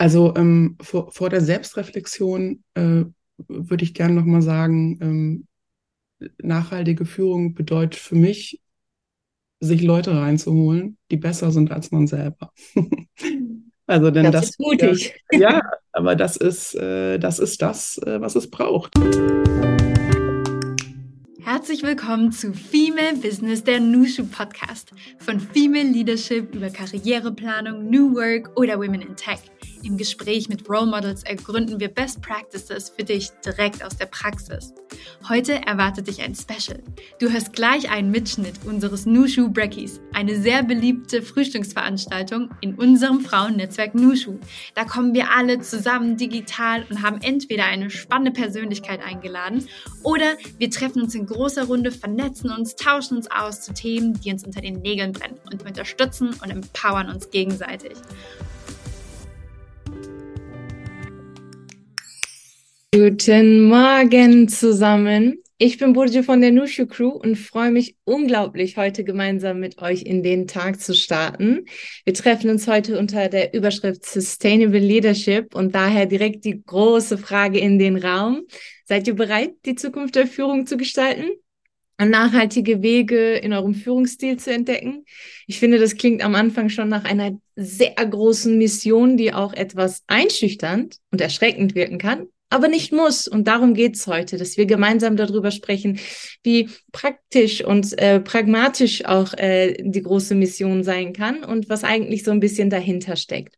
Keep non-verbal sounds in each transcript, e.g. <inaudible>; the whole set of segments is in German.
Also ähm, vor, vor der Selbstreflexion äh, würde ich gerne nochmal sagen, ähm, nachhaltige Führung bedeutet für mich, sich Leute reinzuholen, die besser sind als man selber. <laughs> also denn das, das ist mutig. Ja, ja, aber das ist, äh, das ist das, äh, was es braucht. Herzlich willkommen zu Female Business, der Nushu Podcast. Von Female Leadership über Karriereplanung, New Work oder Women in Tech. Im Gespräch mit Role Models ergründen wir Best Practices für dich direkt aus der Praxis. Heute erwartet dich ein Special. Du hörst gleich einen Mitschnitt unseres Nushu Breckies, eine sehr beliebte Frühstücksveranstaltung in unserem Frauennetzwerk Nushu. Da kommen wir alle zusammen digital und haben entweder eine spannende Persönlichkeit eingeladen oder wir treffen uns in großer Runde, vernetzen uns, tauschen uns aus zu Themen, die uns unter den Nägeln brennen und unterstützen und empowern uns gegenseitig. Guten Morgen zusammen. Ich bin Burje von der Nushu Crew und freue mich unglaublich, heute gemeinsam mit euch in den Tag zu starten. Wir treffen uns heute unter der Überschrift Sustainable Leadership und daher direkt die große Frage in den Raum. Seid ihr bereit, die Zukunft der Führung zu gestalten? nachhaltige Wege in eurem Führungsstil zu entdecken. Ich finde, das klingt am Anfang schon nach einer sehr großen Mission, die auch etwas einschüchternd und erschreckend wirken kann aber nicht muss. Und darum geht's heute, dass wir gemeinsam darüber sprechen, wie praktisch und äh, pragmatisch auch äh, die große Mission sein kann und was eigentlich so ein bisschen dahinter steckt.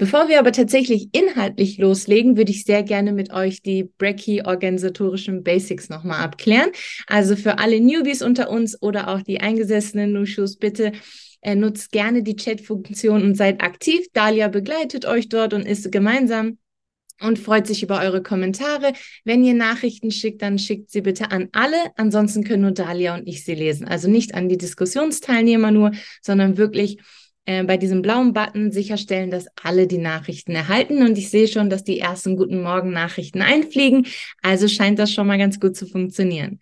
Bevor wir aber tatsächlich inhaltlich loslegen, würde ich sehr gerne mit euch die Brecky organisatorischen Basics nochmal abklären. Also für alle Newbies unter uns oder auch die eingesessenen Nushus, bitte äh, nutzt gerne die Chat-Funktion und seid aktiv. Dalia begleitet euch dort und ist gemeinsam und freut sich über eure Kommentare. Wenn ihr Nachrichten schickt, dann schickt sie bitte an alle. Ansonsten können nur Dalia und ich sie lesen. Also nicht an die Diskussionsteilnehmer nur, sondern wirklich äh, bei diesem blauen Button sicherstellen, dass alle die Nachrichten erhalten. Und ich sehe schon, dass die ersten Guten Morgen Nachrichten einfliegen. Also scheint das schon mal ganz gut zu funktionieren.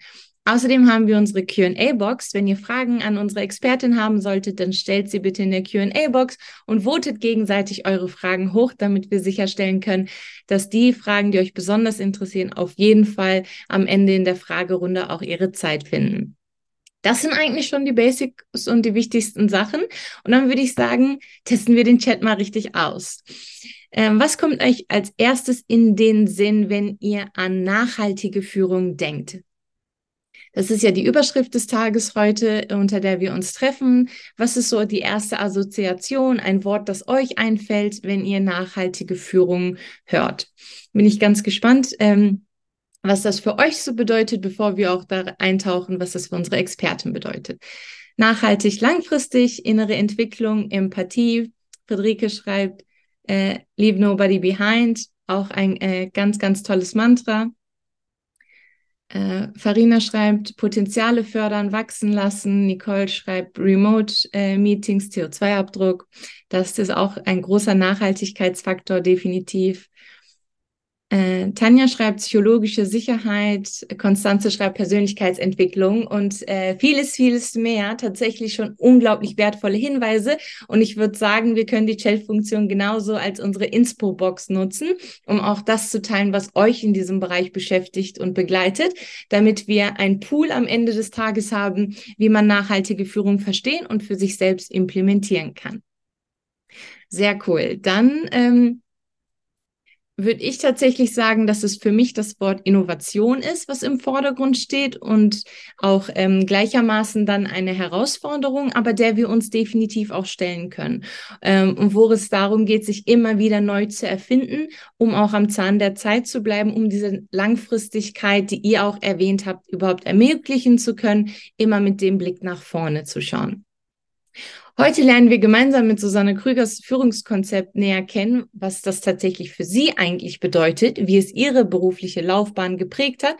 Außerdem haben wir unsere QA-Box. Wenn ihr Fragen an unsere Expertin haben solltet, dann stellt sie bitte in der QA-Box und votet gegenseitig eure Fragen hoch, damit wir sicherstellen können, dass die Fragen, die euch besonders interessieren, auf jeden Fall am Ende in der Fragerunde auch ihre Zeit finden. Das sind eigentlich schon die Basics und die wichtigsten Sachen. Und dann würde ich sagen, testen wir den Chat mal richtig aus. Ähm, was kommt euch als erstes in den Sinn, wenn ihr an nachhaltige Führung denkt? Das ist ja die Überschrift des Tages heute, unter der wir uns treffen. Was ist so die erste Assoziation, ein Wort, das euch einfällt, wenn ihr nachhaltige Führung hört? Bin ich ganz gespannt. Ähm, was das für euch so bedeutet, bevor wir auch da eintauchen, was das für unsere Experten bedeutet. Nachhaltig, langfristig, innere Entwicklung, Empathie. Friederike schreibt, äh, Leave Nobody Behind, auch ein äh, ganz, ganz tolles Mantra. Äh, Farina schreibt, Potenziale fördern, wachsen lassen. Nicole schreibt, Remote-Meetings, äh, CO2-Abdruck. Das ist auch ein großer Nachhaltigkeitsfaktor, definitiv. Äh, Tanja schreibt psychologische Sicherheit, Konstanze schreibt Persönlichkeitsentwicklung und äh, vieles, vieles mehr. Tatsächlich schon unglaublich wertvolle Hinweise. Und ich würde sagen, wir können die Chat-Funktion genauso als unsere Inspo-Box nutzen, um auch das zu teilen, was euch in diesem Bereich beschäftigt und begleitet, damit wir ein Pool am Ende des Tages haben, wie man nachhaltige Führung verstehen und für sich selbst implementieren kann. Sehr cool. Dann ähm, würde ich tatsächlich sagen, dass es für mich das Wort Innovation ist, was im Vordergrund steht und auch ähm, gleichermaßen dann eine Herausforderung, aber der wir uns definitiv auch stellen können. Ähm, und wo es darum geht, sich immer wieder neu zu erfinden, um auch am Zahn der Zeit zu bleiben, um diese Langfristigkeit, die ihr auch erwähnt habt, überhaupt ermöglichen zu können, immer mit dem Blick nach vorne zu schauen. Heute lernen wir gemeinsam mit Susanne Krügers Führungskonzept näher kennen, was das tatsächlich für sie eigentlich bedeutet, wie es ihre berufliche Laufbahn geprägt hat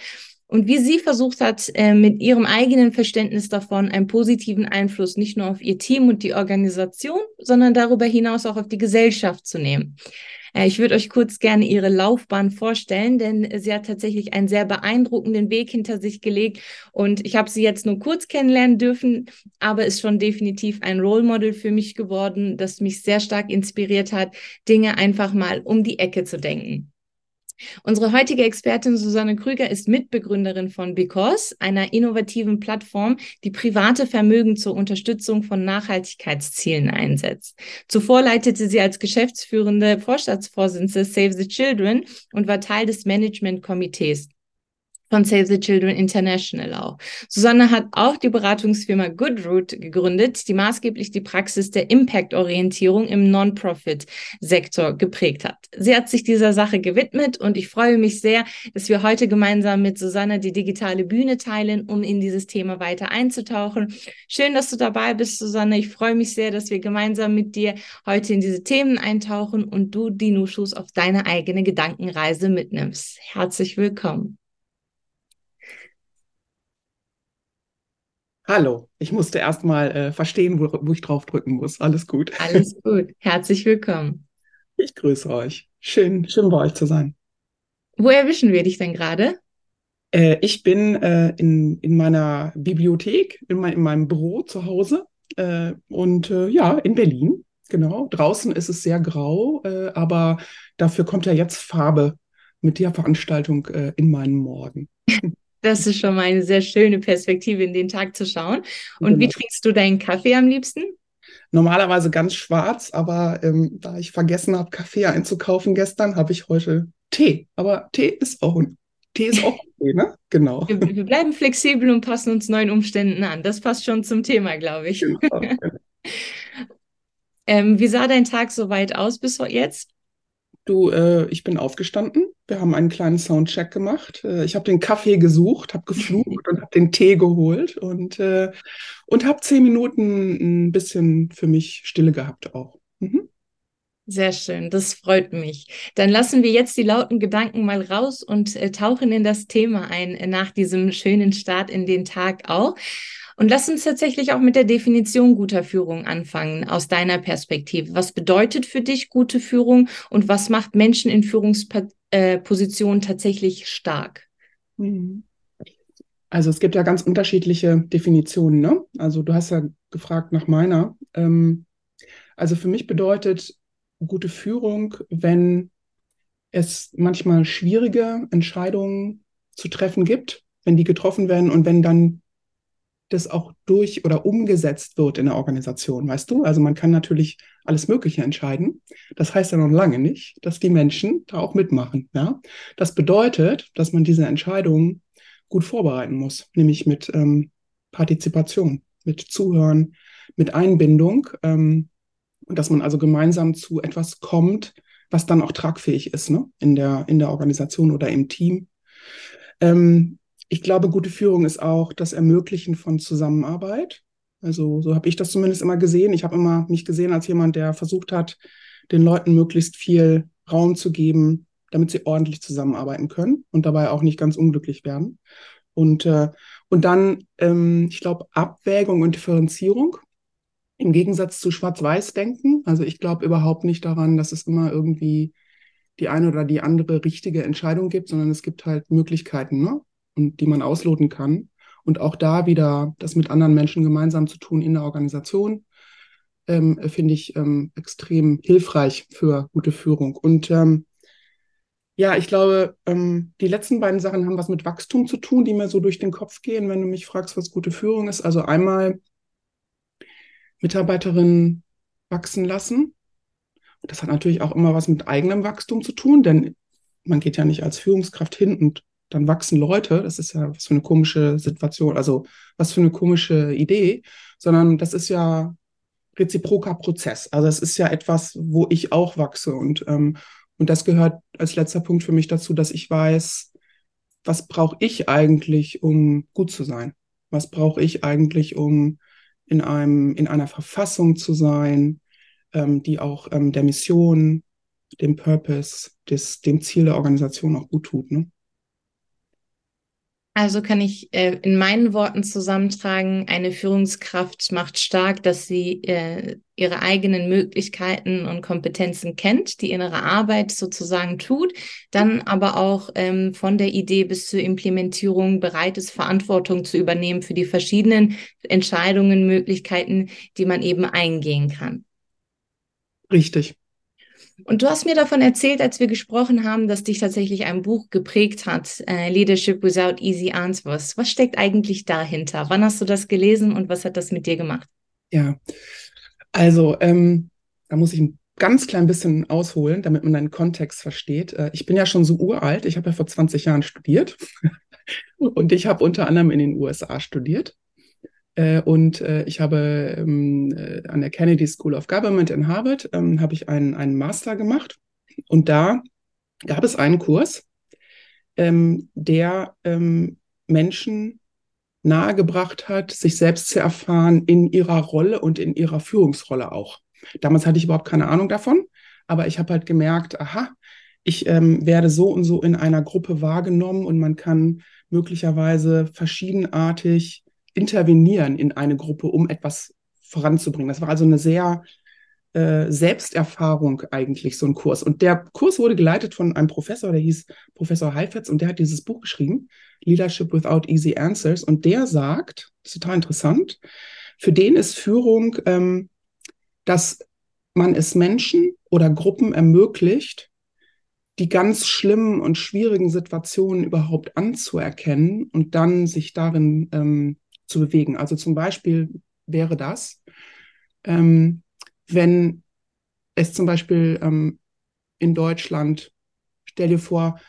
und wie sie versucht hat, äh, mit ihrem eigenen Verständnis davon einen positiven Einfluss nicht nur auf ihr Team und die Organisation, sondern darüber hinaus auch auf die Gesellschaft zu nehmen. Äh, ich würde euch kurz gerne ihre Laufbahn vorstellen, denn sie hat tatsächlich einen sehr beeindruckenden Weg hinter sich gelegt und ich habe sie jetzt nur kurz kennenlernen dürfen, aber ist schon definitiv ein Role Model für mich geworden, das mich sehr stark inspiriert hat, Dinge einfach mal um die Ecke zu denken. Unsere heutige Expertin Susanne Krüger ist Mitbegründerin von Because, einer innovativen Plattform, die private Vermögen zur Unterstützung von Nachhaltigkeitszielen einsetzt. Zuvor leitete sie als geschäftsführende Vorstandsvorsitzende Save the Children und war Teil des Managementkomitees von Save the Children International auch. Susanne hat auch die Beratungsfirma Goodroot gegründet, die maßgeblich die Praxis der Impact-Orientierung im Non-Profit-Sektor geprägt hat. Sie hat sich dieser Sache gewidmet und ich freue mich sehr, dass wir heute gemeinsam mit Susanne die digitale Bühne teilen, um in dieses Thema weiter einzutauchen. Schön, dass du dabei bist, Susanne. Ich freue mich sehr, dass wir gemeinsam mit dir heute in diese Themen eintauchen und du die Nushus auf deine eigene Gedankenreise mitnimmst. Herzlich willkommen. Hallo, ich musste erst mal äh, verstehen, wo, wo ich drauf drücken muss. Alles gut. Alles gut. Herzlich willkommen. Ich grüße euch. Schön, schön bei euch zu sein. Wo erwischen wir dich denn gerade? Äh, ich bin äh, in, in meiner Bibliothek, in, mein, in meinem Büro zu Hause äh, und äh, ja, in Berlin. Genau. Draußen ist es sehr grau, äh, aber dafür kommt ja jetzt Farbe mit der Veranstaltung in meinen Morgen. Das ist schon mal eine sehr schöne Perspektive, in den Tag zu schauen. Und genau. wie trinkst du deinen Kaffee am liebsten? Normalerweise ganz schwarz, aber ähm, da ich vergessen habe, Kaffee einzukaufen gestern, habe ich heute Tee. Aber Tee ist auch Tee ist auch okay, ne? <laughs> Genau. Wir, wir, bleiben flexibel und passen uns neuen Umständen an. Das passt schon zum Thema, glaube ich. Genau. <laughs> ähm, wie sah dein Tag soweit aus bis jetzt? Du, äh, ich bin aufgestanden. Wir haben einen kleinen Soundcheck gemacht. Äh, ich habe den Kaffee gesucht, habe geflucht und habe den Tee geholt und, äh, und habe zehn Minuten ein bisschen für mich Stille gehabt auch. Mhm. Sehr schön, das freut mich. Dann lassen wir jetzt die lauten Gedanken mal raus und äh, tauchen in das Thema ein äh, nach diesem schönen Start in den Tag auch. Und lass uns tatsächlich auch mit der Definition guter Führung anfangen, aus deiner Perspektive. Was bedeutet für dich gute Führung und was macht Menschen in Führungspositionen tatsächlich stark? Mhm. Also es gibt ja ganz unterschiedliche Definitionen. Ne? Also du hast ja gefragt nach meiner. Ähm, also für mich bedeutet gute Führung, wenn es manchmal schwierige Entscheidungen zu treffen gibt, wenn die getroffen werden und wenn dann das auch durch oder umgesetzt wird in der Organisation, weißt du? Also man kann natürlich alles Mögliche entscheiden. Das heißt ja noch lange nicht, dass die Menschen da auch mitmachen. Ja? Das bedeutet, dass man diese Entscheidungen gut vorbereiten muss, nämlich mit ähm, Partizipation, mit Zuhören, mit Einbindung ähm, dass man also gemeinsam zu etwas kommt, was dann auch tragfähig ist ne? in, der, in der Organisation oder im Team. Ähm, ich glaube, gute Führung ist auch das Ermöglichen von Zusammenarbeit. Also so habe ich das zumindest immer gesehen. Ich habe immer mich gesehen als jemand, der versucht hat, den Leuten möglichst viel Raum zu geben, damit sie ordentlich zusammenarbeiten können und dabei auch nicht ganz unglücklich werden. Und, äh, und dann, ähm, ich glaube, Abwägung und Differenzierung im Gegensatz zu Schwarz-Weiß-Denken. Also ich glaube überhaupt nicht daran, dass es immer irgendwie die eine oder die andere richtige Entscheidung gibt, sondern es gibt halt Möglichkeiten. Ne? Und die man ausloten kann. Und auch da wieder das mit anderen Menschen gemeinsam zu tun in der Organisation, ähm, finde ich ähm, extrem hilfreich für gute Führung. Und ähm, ja, ich glaube, ähm, die letzten beiden Sachen haben was mit Wachstum zu tun, die mir so durch den Kopf gehen, wenn du mich fragst, was gute Führung ist. Also einmal Mitarbeiterinnen wachsen lassen. Das hat natürlich auch immer was mit eigenem Wachstum zu tun, denn man geht ja nicht als Führungskraft hin und dann wachsen Leute. Das ist ja was für eine komische Situation, also was für eine komische Idee, sondern das ist ja reziproker Prozess. Also es ist ja etwas, wo ich auch wachse und ähm, und das gehört als letzter Punkt für mich dazu, dass ich weiß, was brauche ich eigentlich, um gut zu sein? Was brauche ich eigentlich, um in einem in einer Verfassung zu sein, ähm, die auch ähm, der Mission, dem Purpose, des, dem Ziel der Organisation auch gut tut. Ne? Also kann ich äh, in meinen Worten zusammentragen, eine Führungskraft macht stark, dass sie äh, ihre eigenen Möglichkeiten und Kompetenzen kennt, die innere Arbeit sozusagen tut, dann aber auch ähm, von der Idee bis zur Implementierung bereit ist, Verantwortung zu übernehmen für die verschiedenen Entscheidungen, Möglichkeiten, die man eben eingehen kann. Richtig. Und du hast mir davon erzählt, als wir gesprochen haben, dass dich tatsächlich ein Buch geprägt hat, äh, Leadership Without Easy Answers. Was steckt eigentlich dahinter? Wann hast du das gelesen und was hat das mit dir gemacht? Ja, also ähm, da muss ich ein ganz klein bisschen ausholen, damit man den Kontext versteht. Äh, ich bin ja schon so uralt, ich habe ja vor 20 Jahren studiert <laughs> und ich habe unter anderem in den USA studiert. Äh, und äh, ich habe ähm, äh, an der Kennedy School of Government in Harvard ähm, habe ich einen, einen Master gemacht. Und da gab es einen Kurs, ähm, der ähm, Menschen nahegebracht hat, sich selbst zu erfahren in ihrer Rolle und in ihrer Führungsrolle auch. Damals hatte ich überhaupt keine Ahnung davon, aber ich habe halt gemerkt, aha, ich ähm, werde so und so in einer Gruppe wahrgenommen und man kann möglicherweise verschiedenartig intervenieren in eine Gruppe, um etwas voranzubringen. Das war also eine sehr äh, Selbsterfahrung eigentlich, so ein Kurs. Und der Kurs wurde geleitet von einem Professor, der hieß Professor Heifetz und der hat dieses Buch geschrieben, Leadership Without Easy Answers. Und der sagt, das ist total interessant, für den ist Führung, ähm, dass man es Menschen oder Gruppen ermöglicht, die ganz schlimmen und schwierigen Situationen überhaupt anzuerkennen und dann sich darin ähm, zu bewegen. Also zum Beispiel wäre das, ähm, wenn es zum Beispiel ähm, in Deutschland, stell dir vor,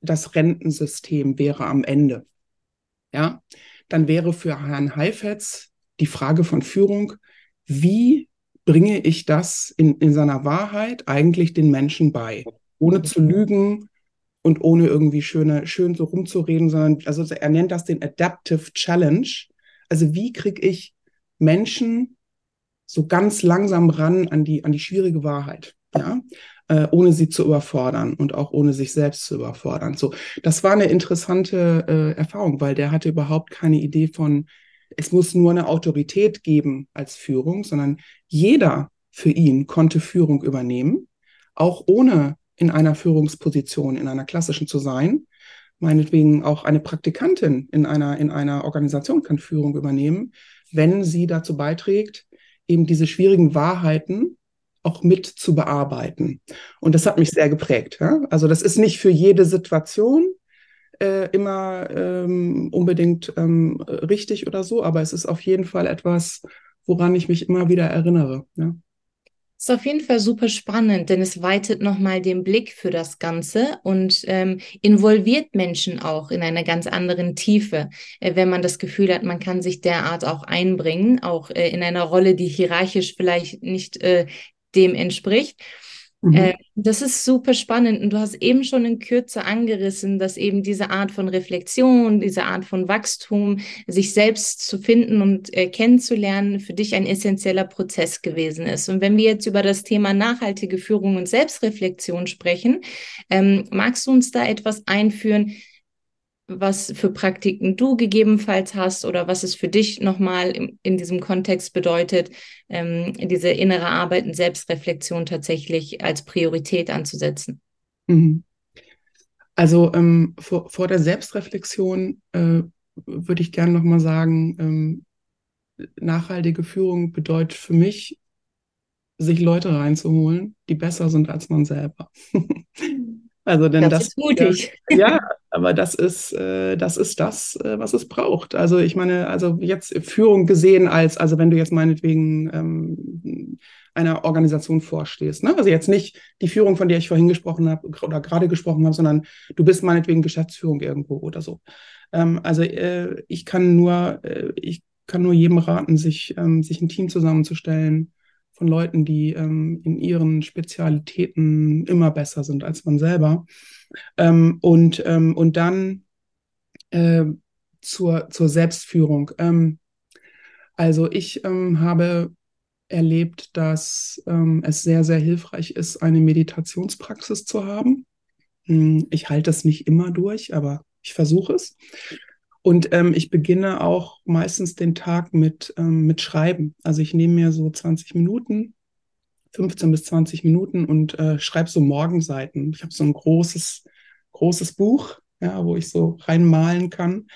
das Rentensystem wäre am Ende. Ja, dann wäre für Herrn Heifetz die Frage von Führung, wie bringe ich das in, in seiner Wahrheit eigentlich den Menschen bei, ohne zu lügen, und ohne irgendwie schöne, schön so rumzureden, sondern also er nennt das den Adaptive Challenge. Also wie kriege ich Menschen so ganz langsam ran an die, an die schwierige Wahrheit, ja, äh, ohne sie zu überfordern und auch ohne sich selbst zu überfordern. So, das war eine interessante äh, Erfahrung, weil der hatte überhaupt keine Idee von, es muss nur eine Autorität geben als Führung, sondern jeder für ihn konnte Führung übernehmen, auch ohne in einer Führungsposition, in einer klassischen zu sein. Meinetwegen auch eine Praktikantin in einer, in einer Organisation kann Führung übernehmen, wenn sie dazu beiträgt, eben diese schwierigen Wahrheiten auch mit zu bearbeiten. Und das hat mich sehr geprägt. Ja? Also das ist nicht für jede Situation äh, immer ähm, unbedingt ähm, richtig oder so, aber es ist auf jeden Fall etwas, woran ich mich immer wieder erinnere. Ja? Ist auf jeden Fall super spannend, denn es weitet nochmal den Blick für das Ganze und ähm, involviert Menschen auch in einer ganz anderen Tiefe, äh, wenn man das Gefühl hat, man kann sich derart auch einbringen, auch äh, in einer Rolle, die hierarchisch vielleicht nicht äh, dem entspricht. Mhm. Äh, das ist super spannend und du hast eben schon in Kürze angerissen, dass eben diese Art von Reflexion, diese Art von Wachstum, sich selbst zu finden und äh, kennenzulernen, für dich ein essentieller Prozess gewesen ist. Und wenn wir jetzt über das Thema nachhaltige Führung und Selbstreflexion sprechen, ähm, magst du uns da etwas einführen, was für Praktiken du gegebenenfalls hast oder was es für dich nochmal in, in diesem Kontext bedeutet, ähm, diese innere Arbeit und Selbstreflexion tatsächlich als Priorität anzusetzen. Mhm. Also ähm, vor, vor der Selbstreflexion äh, würde ich gerne nochmal sagen, ähm, nachhaltige Führung bedeutet für mich, sich Leute reinzuholen, die besser sind als man selber. Also denn das, das ist mutig. <laughs> Ja, aber das ist, äh, das ist das, äh, was es braucht. Also ich meine, also jetzt Führung gesehen als, also wenn du jetzt meinetwegen ähm, einer Organisation vorstehst, ne? Also jetzt nicht die Führung, von der ich vorhin gesprochen habe oder gerade gesprochen habe, sondern du bist meinetwegen Geschäftsführung irgendwo oder so. Ähm, also äh, ich kann nur, äh, ich kann nur jedem raten, sich, ähm, sich ein Team zusammenzustellen von Leuten, die ähm, in ihren Spezialitäten immer besser sind als man selber. Ähm, und, ähm, und dann äh, zur, zur Selbstführung. Ähm, also ich ähm, habe erlebt, dass ähm, es sehr, sehr hilfreich ist, eine Meditationspraxis zu haben. Hm, ich halte das nicht immer durch, aber Ich versuche es. Und ähm, ich beginne auch meistens den Tag mit, ähm, mit Schreiben. Also ich nehme mir so 20 Minuten, 15 bis 20 Minuten und äh, schreibe so Morgenseiten. Ich habe so ein großes, großes Buch, ja, wo ich so reinmalen kann.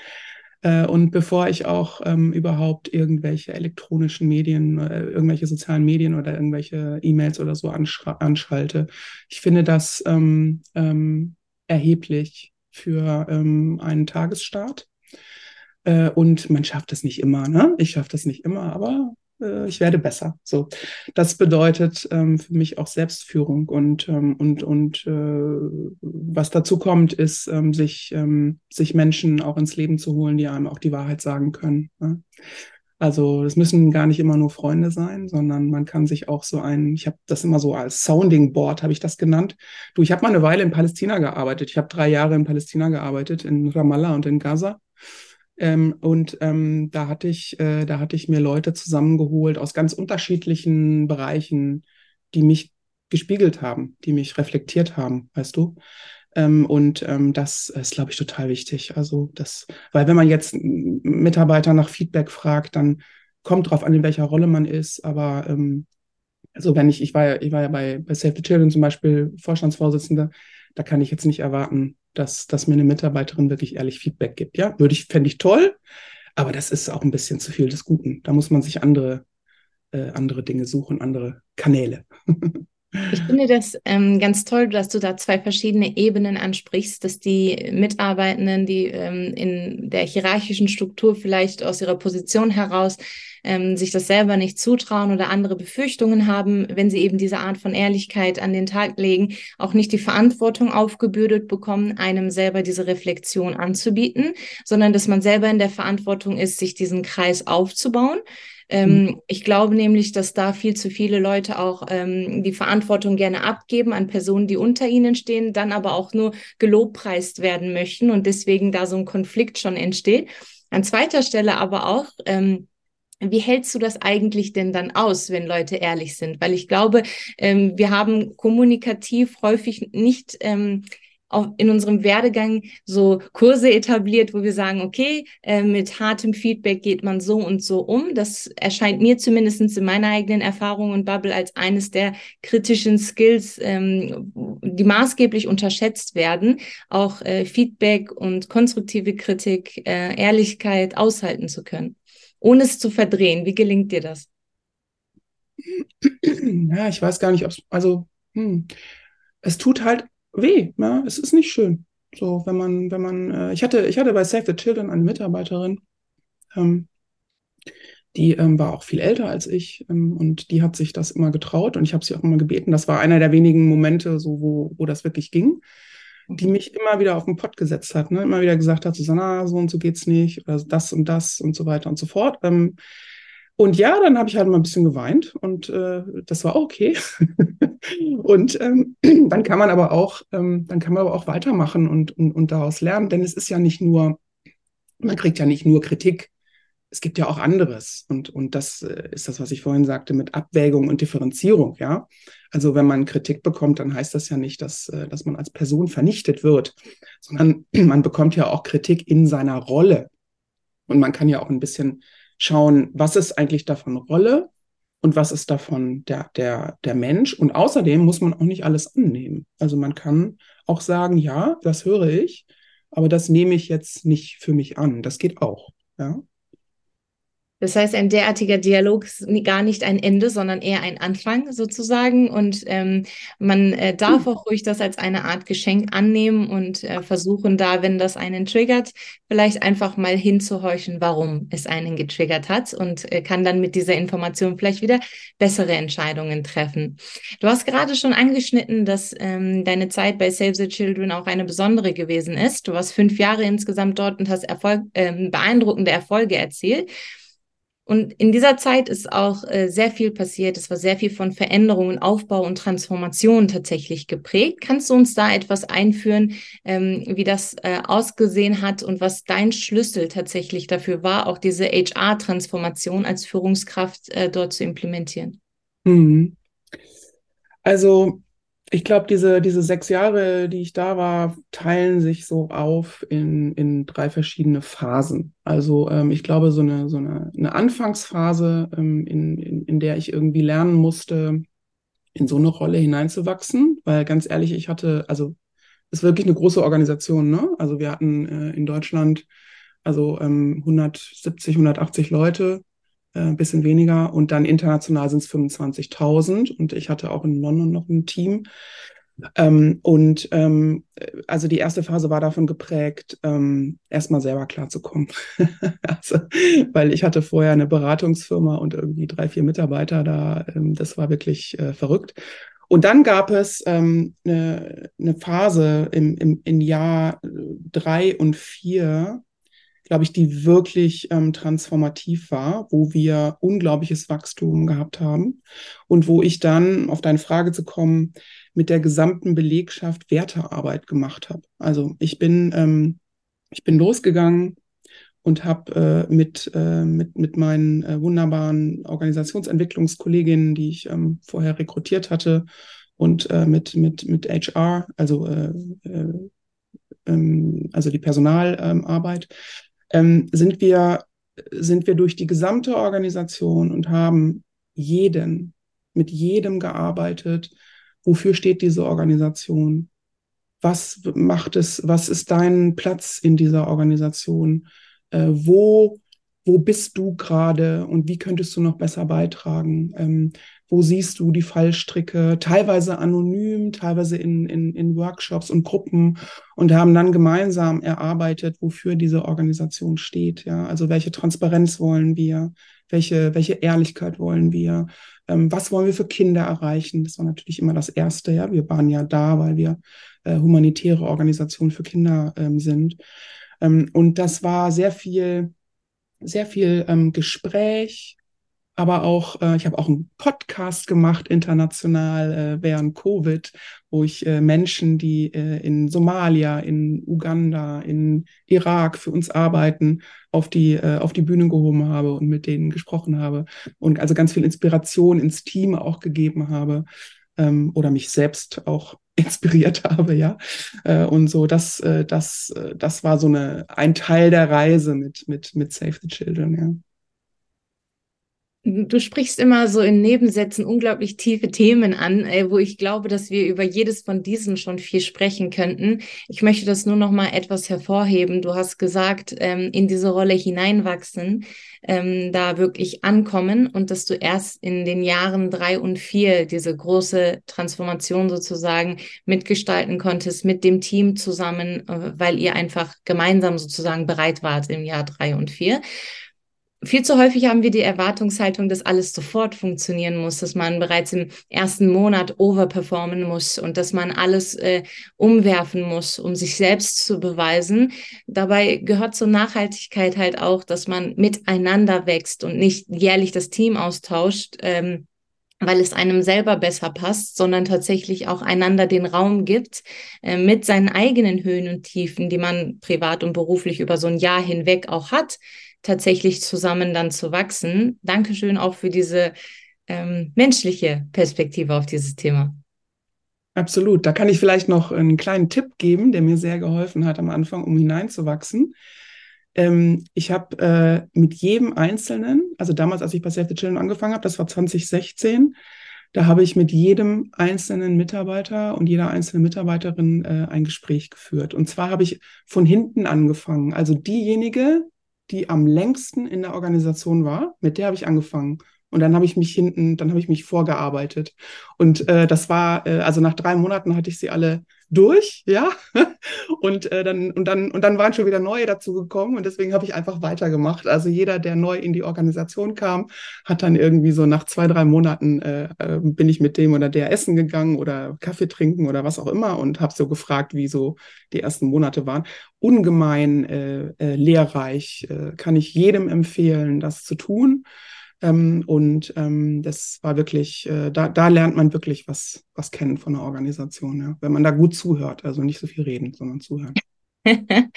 Äh, und bevor ich auch ähm, überhaupt irgendwelche elektronischen Medien, äh, irgendwelche sozialen Medien oder irgendwelche E-Mails oder so anschalte, ich finde das ähm, ähm, erheblich für ähm, einen Tagesstart. Äh, und man schafft es nicht immer, ne? Ich schaffe das nicht immer, aber äh, ich werde besser. So, das bedeutet ähm, für mich auch Selbstführung und ähm, und und äh, was dazu kommt, ist ähm, sich ähm, sich Menschen auch ins Leben zu holen, die einem auch die Wahrheit sagen können. Ne? Also es müssen gar nicht immer nur Freunde sein, sondern man kann sich auch so ein, ich habe das immer so als Sounding Board, habe ich das genannt. Du, ich habe mal eine Weile in Palästina gearbeitet. Ich habe drei Jahre in Palästina gearbeitet, in Ramallah und in Gaza. Ähm, und ähm, da hatte ich, äh, da hatte ich mir Leute zusammengeholt aus ganz unterschiedlichen Bereichen, die mich gespiegelt haben, die mich reflektiert haben, weißt du? Ähm, und ähm, das ist, glaube ich, total wichtig. Also das, weil wenn man jetzt Mitarbeiter nach Feedback fragt, dann kommt drauf an, in welcher Rolle man ist. Aber ähm, also wenn ich, ich war ja, ich war ja bei, bei Save the Children zum Beispiel Vorstandsvorsitzende, da kann ich jetzt nicht erwarten, dass, dass mir eine Mitarbeiterin wirklich ehrlich Feedback gibt. Ja, würde ich, fände ich toll, aber das ist auch ein bisschen zu viel des Guten. Da muss man sich andere, äh, andere Dinge suchen, andere Kanäle. <laughs> Ich finde das ähm, ganz toll, dass du da zwei verschiedene Ebenen ansprichst, dass die Mitarbeitenden, die ähm, in der hierarchischen Struktur vielleicht aus ihrer Position heraus ähm, sich das selber nicht zutrauen oder andere Befürchtungen haben, wenn sie eben diese Art von Ehrlichkeit an den Tag legen, auch nicht die Verantwortung aufgebürdet bekommen, einem selber diese Reflexion anzubieten, sondern dass man selber in der Verantwortung ist, sich diesen Kreis aufzubauen ähm, mhm. Ich glaube nämlich, dass da viel zu viele Leute auch ähm, die Verantwortung gerne abgeben an Personen, die unter ihnen stehen, dann aber auch nur gelobpreist werden möchten und deswegen da so ein Konflikt schon entsteht. An zweiter Stelle aber auch, ähm, wie hältst du das eigentlich denn dann aus, wenn Leute ehrlich sind? Weil ich glaube, ähm, wir haben kommunikativ häufig nicht ähm, auch in unserem Werdegang so Kurse etabliert, wo wir sagen, okay, äh, mit hartem Feedback geht man so und so um. Das erscheint mir zumindest in meiner eigenen Erfahrung und Bubble als eines der kritischen Skills, ähm, die maßgeblich unterschätzt werden, auch äh, Feedback und konstruktive Kritik, äh, Ehrlichkeit aushalten zu können, ohne es zu verdrehen. Wie gelingt dir das? Ja, ich weiß gar nicht, ob es, also, hm, es tut halt weh. Ja? Es ist nicht schön. So, wenn man, wenn man, äh, ich hatte, ich hatte bei Save the Children eine Mitarbeiterin, ähm, die ähm, war auch viel älter als ich ähm, und die hat sich das immer getraut und ich habe sie auch immer gebeten. Das war einer der wenigen Momente, so wo, wo das wirklich ging, die mich immer wieder auf den Pott gesetzt hat, ne? immer wieder gesagt hat, Susanna, so und so geht's nicht oder das und das und so weiter und so fort. Ähm, und ja, dann habe ich halt mal ein bisschen geweint und äh, das war okay. <laughs> und ähm, <clears throat> dann kann man aber auch, ähm, dann kann man aber auch weitermachen und, und, und daraus lernen, denn es ist ja nicht nur, man kriegt ja nicht nur Kritik, es gibt ja auch anderes. Und, und das äh, ist das, was ich vorhin sagte, mit Abwägung und Differenzierung, ja. Also wenn man Kritik bekommt, dann heißt das ja nicht, dass, äh, dass man als Person vernichtet wird, sondern <clears throat> man bekommt ja auch Kritik in seiner Rolle. Und man kann ja auch ein bisschen schauen, was ist eigentlich davon Rolle und was ist davon der, der, der Mensch. Und außerdem muss man auch nicht alles annehmen. Also man kann auch sagen, ja, das höre ich, aber das nehme ich jetzt nicht für mich an. Das geht auch. Ja. Das heißt, ein derartiger Dialog ist gar nicht ein Ende, sondern eher ein Anfang sozusagen. Und ähm, man äh, darf auch ruhig das als eine Art Geschenk annehmen und äh, versuchen da, wenn das einen triggert, vielleicht einfach mal hinzuhorchen, warum es einen getriggert hat und äh, kann dann mit dieser Information vielleicht wieder bessere Entscheidungen treffen. Du hast gerade schon angeschnitten, dass ähm, deine Zeit bei Save the Children auch eine besondere gewesen ist. Du warst fünf Jahre insgesamt dort und hast Erfolg, ähm, beeindruckende Erfolge erzielt. Und in dieser Zeit ist auch äh, sehr viel passiert. Es war sehr viel von Veränderungen, Aufbau und Transformation tatsächlich geprägt. Kannst du uns da etwas einführen, ähm, wie das äh, ausgesehen hat und was dein Schlüssel tatsächlich dafür war, auch diese HR-Transformation als Führungskraft äh, dort zu implementieren? Mhm. Also Ich glaube, diese, diese sechs Jahre, die ich da war, teilen sich so auf in, in drei verschiedene Phasen. Also ähm, ich glaube, so eine, so eine, eine Anfangsphase, ähm, in, in, in der ich irgendwie lernen musste, in so eine Rolle hineinzuwachsen, weil ganz ehrlich, ich hatte, also es ist wirklich eine große Organisation, ne? Also wir hatten äh, in Deutschland also ähm, 170, 180 Leute ein äh, bisschen weniger. Und dann international sind es 25.000. Und ich hatte auch in London noch ein Team. Ähm, und ähm, also die erste Phase war davon geprägt, ähm, erstmal selber klarzukommen. <laughs> also, weil ich hatte vorher eine Beratungsfirma und irgendwie drei, vier Mitarbeiter da. Ähm, das war wirklich äh, verrückt. Und dann gab es ähm, eine, eine Phase im, im, im Jahr drei und vier, glaube ich, die wirklich ähm, transformativ war, wo wir unglaubliches Wachstum gehabt haben und wo ich dann, auf deine Frage zu kommen, mit der gesamten Belegschaft Wertearbeit gemacht habe. Also ich bin, ähm, ich bin losgegangen und habe äh, mit, äh, mit, mit meinen äh, wunderbaren Organisationsentwicklungskolleginnen, die ich ähm, vorher rekrutiert hatte, und äh, mit, mit, mit HR, also, äh, äh, ähm, also die Personalarbeit, ähm, sind, wir, sind wir durch die gesamte Organisation und haben jeden, mit jedem gearbeitet. Wofür steht diese Organisation? Was macht es? Was ist dein Platz in dieser Organisation? Äh, wo, wo bist du gerade und wie könntest du noch besser beitragen? Ähm, wo siehst du die Fallstricke, teilweise anonym, teilweise in, in, in Workshops und Gruppen und haben dann gemeinsam erarbeitet, wofür diese Organisation steht. Ja, also welche Transparenz wollen wir, welche, welche Ehrlichkeit wollen wir, ähm, was wollen wir für Kinder erreichen. Das war natürlich immer das Erste. Ja, wir waren ja da, weil wir äh, humanitäre Organisation für Kinder ähm, sind. Ähm, und das war sehr viel, sehr viel ähm, Gespräch, aber auch, äh, ich habe auch einen Podcast gemacht international äh, während Covid, wo ich äh, Menschen, die äh, in Somalia, in Uganda, in Irak für uns arbeiten, auf die, äh, auf die Bühne gehoben habe und mit denen gesprochen habe und also ganz viel Inspiration ins Team auch gegeben habe ähm, oder mich selbst auch <laughs> inspiriert habe, ja. Äh, und so, das, äh, das, äh, das war so eine, ein Teil der Reise mit, mit, mit Save the Children, ja. Du sprichst immer so in Nebensätzen unglaublich tiefe Themen an, äh, wo ich glaube, dass wir über jedes von diesen schon viel sprechen könnten. Ich möchte das nur noch mal etwas hervorheben. Du hast gesagt, ähm, in diese Rolle hineinwachsen, ähm, da wirklich ankommen und dass du erst in den Jahren drei und vier diese große Transformation sozusagen mitgestalten konntest mit dem Team zusammen, äh, weil ihr einfach gemeinsam sozusagen bereit wart im Jahr drei und vier viel zu häufig haben wir die Erwartungshaltung, dass alles sofort funktionieren muss, dass man bereits im ersten Monat overperformen muss und dass man alles äh, umwerfen muss, um sich selbst zu beweisen. Dabei gehört zur Nachhaltigkeit halt auch, dass man miteinander wächst und nicht jährlich das Team austauscht. Ähm, weil es einem selber besser passt, sondern tatsächlich auch einander den Raum gibt, äh, mit seinen eigenen Höhen und Tiefen, die man privat und beruflich über so ein Jahr hinweg auch hat, tatsächlich zusammen dann zu wachsen. Dankeschön auch für diese ähm, menschliche Perspektive auf dieses Thema. Absolut. Da kann ich vielleicht noch einen kleinen Tipp geben, der mir sehr geholfen hat am Anfang, um hineinzuwachsen. Ähm, ich habe äh, mit jedem Einzelnen, also damals, als ich bei Save the Children angefangen habe, das war 2016, da habe ich mit jedem einzelnen Mitarbeiter und jeder einzelnen Mitarbeiterin äh, ein Gespräch geführt. Und zwar habe ich von hinten angefangen. Also diejenige, die am längsten in der Organisation war, mit der habe ich angefangen. Und dann habe ich mich hinten, dann habe ich mich vorgearbeitet. Und äh, das war, äh, also nach drei Monaten hatte ich sie alle durch, ja. <laughs> Und äh, dann und dann und dann waren schon wieder neue dazu gekommen und deswegen habe ich einfach weitergemacht. Also jeder, der neu in die Organisation kam, hat dann irgendwie so nach zwei drei Monaten äh, äh, bin ich mit dem oder der essen gegangen oder Kaffee trinken oder was auch immer und habe so gefragt, wie so die ersten Monate waren. Ungemein äh, äh, lehrreich, äh, kann ich jedem empfehlen, das zu tun. Ähm, und ähm, das war wirklich, äh, da, da lernt man wirklich was, was kennen von der Organisation, ja. wenn man da gut zuhört. Also nicht so viel reden, sondern zuhören. <laughs>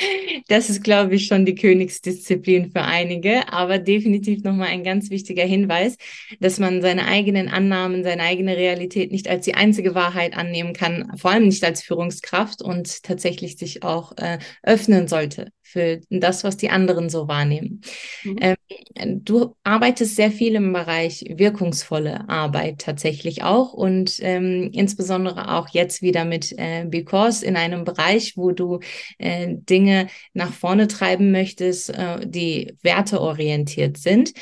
Das ist, glaube ich, schon die Königsdisziplin für einige, aber definitiv nochmal ein ganz wichtiger Hinweis, dass man seine eigenen Annahmen, seine eigene Realität nicht als die einzige Wahrheit annehmen kann, vor allem nicht als Führungskraft und tatsächlich sich auch äh, öffnen sollte für das, was die anderen so wahrnehmen. Mhm. Ähm, du arbeitest sehr viel im Bereich wirkungsvolle Arbeit tatsächlich auch und ähm, insbesondere auch jetzt wieder mit äh, Because in einem Bereich, wo du äh, Dinge nach vorne treiben möchtest, äh, die werteorientiert sind.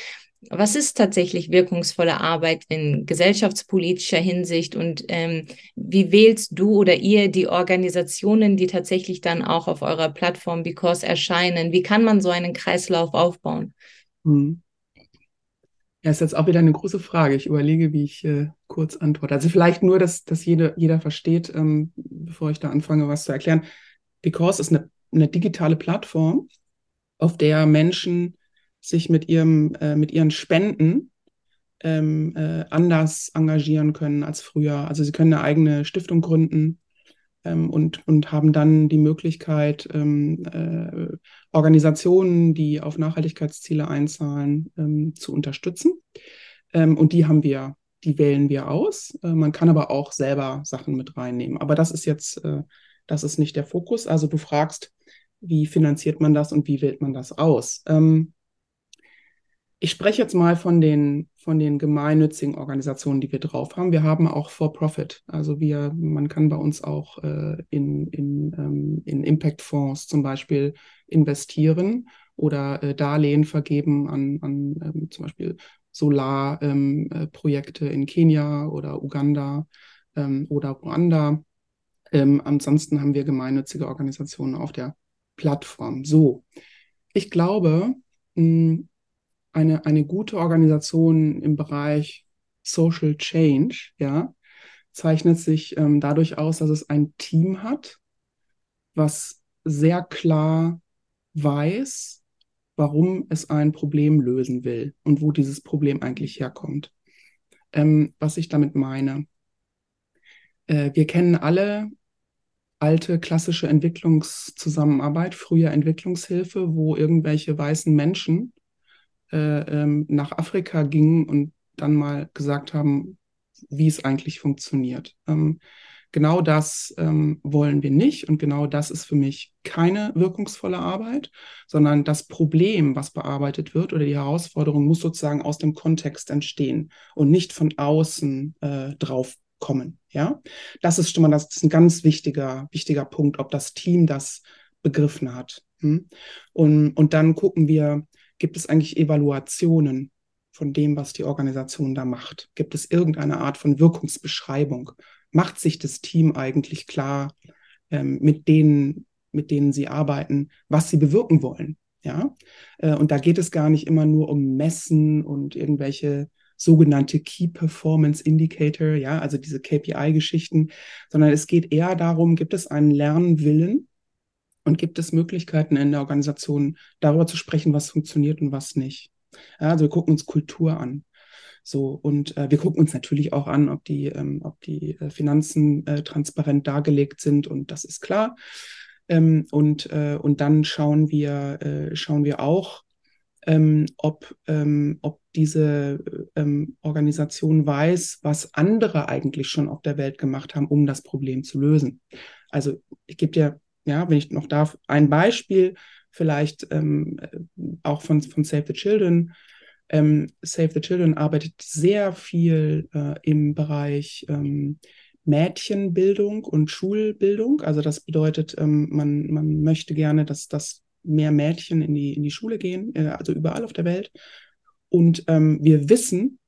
Was ist tatsächlich wirkungsvolle Arbeit in gesellschaftspolitischer Hinsicht und ähm, wie wählst du oder ihr die Organisationen, die tatsächlich dann auch auf eurer Plattform Because erscheinen? Wie kann man so einen Kreislauf aufbauen? Hm. Ja, ist jetzt auch wieder eine große Frage. Ich überlege, wie ich äh, kurz antworte. Also vielleicht nur, dass, dass jede, jeder versteht, ähm, bevor ich da anfange, was zu erklären. Because ist eine, eine digitale Plattform, auf der Menschen sich mit, ihrem, äh, mit ihren Spenden ähm, äh, anders engagieren können als früher. Also sie können eine eigene Stiftung gründen ähm, und, und haben dann die Möglichkeit, ähm, äh, Organisationen, die auf Nachhaltigkeitsziele einzahlen, ähm, zu unterstützen. Ähm, und die haben wir, die wählen wir aus. Äh, man kann aber auch selber Sachen mit reinnehmen. Aber das ist jetzt, äh, das ist nicht der Fokus. Also du fragst, wie finanziert man das und wie wählt man das aus? Ähm, ich spreche jetzt mal von den, von den gemeinnützigen Organisationen, die wir drauf haben. Wir haben auch For-Profit. Also wir, man kann bei uns auch äh, in, in, ähm, in Impact-Fonds zum Beispiel investieren oder äh, Darlehen vergeben an, an ähm, zum Beispiel Solarprojekte ähm, äh, in Kenia oder Uganda ähm, oder Ruanda. Ähm, ansonsten haben wir gemeinnützige Organisationen auf der Plattform. So, ich glaube, mh, eine, eine gute Organisation im Bereich Social Change, ja, zeichnet sich ähm, dadurch aus, dass es ein Team hat, was sehr klar weiß, warum es ein Problem lösen will und wo dieses Problem eigentlich herkommt. Ähm, was ich damit meine. Äh, wir kennen alle alte klassische Entwicklungszusammenarbeit, früher Entwicklungshilfe, wo irgendwelche weißen Menschen äh, ähm, nach Afrika gingen und dann mal gesagt haben, wie es eigentlich funktioniert. Ähm, genau das ähm, wollen wir nicht und genau das ist für mich keine wirkungsvolle Arbeit, sondern das Problem, was bearbeitet wird oder die Herausforderung muss sozusagen aus dem Kontext entstehen und nicht von außen äh, drauf kommen. Ja, das ist schon mal das ist ein ganz wichtiger wichtiger Punkt, ob das Team das begriffen hat. Hm? Und, und dann gucken wir, Gibt es eigentlich Evaluationen von dem, was die Organisation da macht? Gibt es irgendeine Art von Wirkungsbeschreibung? Macht sich das Team eigentlich klar, ähm, mit denen, mit denen sie arbeiten, was sie bewirken wollen? Ja, äh, und da geht es gar nicht immer nur um Messen und irgendwelche sogenannte Key Performance Indicator, ja, also diese KPI-Geschichten, sondern es geht eher darum, gibt es einen Lernwillen und gibt es Möglichkeiten in der Organisation, darüber zu sprechen, was funktioniert und was nicht? Ja, also wir gucken uns Kultur an. So, und äh, wir gucken uns natürlich auch an, ob die, ähm, ob die äh, Finanzen äh, transparent dargelegt sind und das ist klar. Ähm, und, äh, und dann schauen wir, äh, schauen wir auch, ähm, ob, ähm, ob diese ähm, Organisation weiß, was andere eigentlich schon auf der Welt gemacht haben, um das Problem zu lösen. Also ich gebe dir ja, wenn ich noch darf, ein Beispiel vielleicht ähm, auch von, von Save the Children. Ähm, Save the Children arbeitet sehr viel äh, im Bereich ähm, Mädchenbildung und Schulbildung. Also das bedeutet, ähm, man, man möchte gerne, dass, dass mehr Mädchen in die, in die Schule gehen, äh, also überall auf der Welt. Und ähm, wir wissen,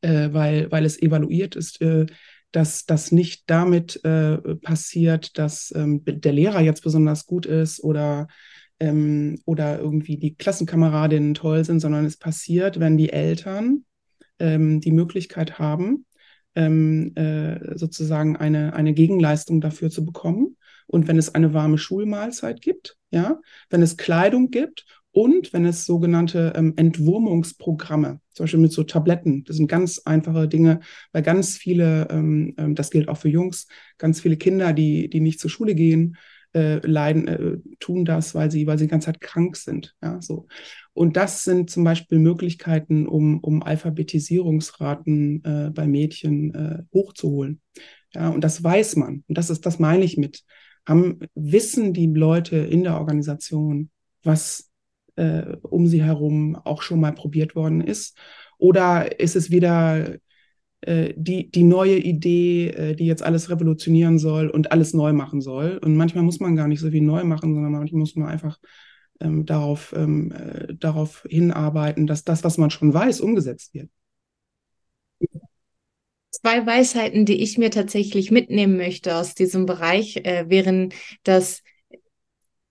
äh, weil, weil es evaluiert ist, äh, dass das nicht damit äh, passiert, dass ähm, der Lehrer jetzt besonders gut ist oder, ähm, oder irgendwie die Klassenkameradinnen toll sind, sondern es passiert, wenn die Eltern ähm, die Möglichkeit haben, ähm, äh, sozusagen eine, eine Gegenleistung dafür zu bekommen. Und wenn es eine warme Schulmahlzeit gibt, ja, wenn es Kleidung gibt und wenn es sogenannte ähm, Entwurmungsprogramme, zum Beispiel mit so Tabletten, das sind ganz einfache Dinge, weil ganz viele, ähm, ähm, das gilt auch für Jungs, ganz viele Kinder, die, die nicht zur Schule gehen, äh, leiden, äh, tun das, weil sie, weil sie die ganze Zeit krank sind. Ja, so. Und das sind zum Beispiel Möglichkeiten, um, um Alphabetisierungsraten äh, bei Mädchen äh, hochzuholen. Ja, und das weiß man. Und das ist, das meine ich mit. Haben, wissen die Leute in der Organisation, was äh, um sie herum auch schon mal probiert worden ist? Oder ist es wieder äh, die, die neue Idee, äh, die jetzt alles revolutionieren soll und alles neu machen soll? Und manchmal muss man gar nicht so viel neu machen, sondern manchmal muss man einfach ähm, darauf, ähm, äh, darauf hinarbeiten, dass das, was man schon weiß, umgesetzt wird. Zwei Weisheiten, die ich mir tatsächlich mitnehmen möchte aus diesem Bereich, äh, wären, dass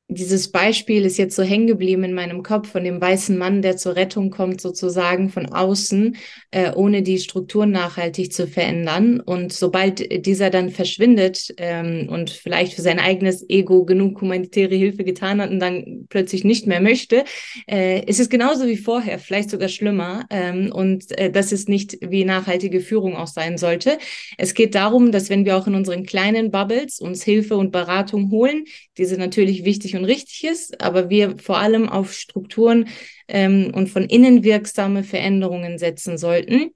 dieses Beispiel ist jetzt so hängen geblieben in meinem Kopf von dem weißen Mann, der zur Rettung kommt, sozusagen von außen, äh, ohne die Strukturen nachhaltig zu verändern. Und sobald dieser dann verschwindet ähm, und vielleicht für sein eigenes Ego genug humanitäre Hilfe getan hat und dann plötzlich nicht mehr möchte, äh, ist es genauso wie vorher, vielleicht sogar schlimmer. Ähm, und äh, das ist nicht, wie nachhaltige Führung auch sein sollte. Es geht darum, dass wenn wir auch in unseren kleinen Bubbles uns Hilfe und Beratung holen, diese natürlich wichtig und richtig ist, aber wir vor allem auf Strukturen ähm, und von innen wirksame Veränderungen setzen sollten.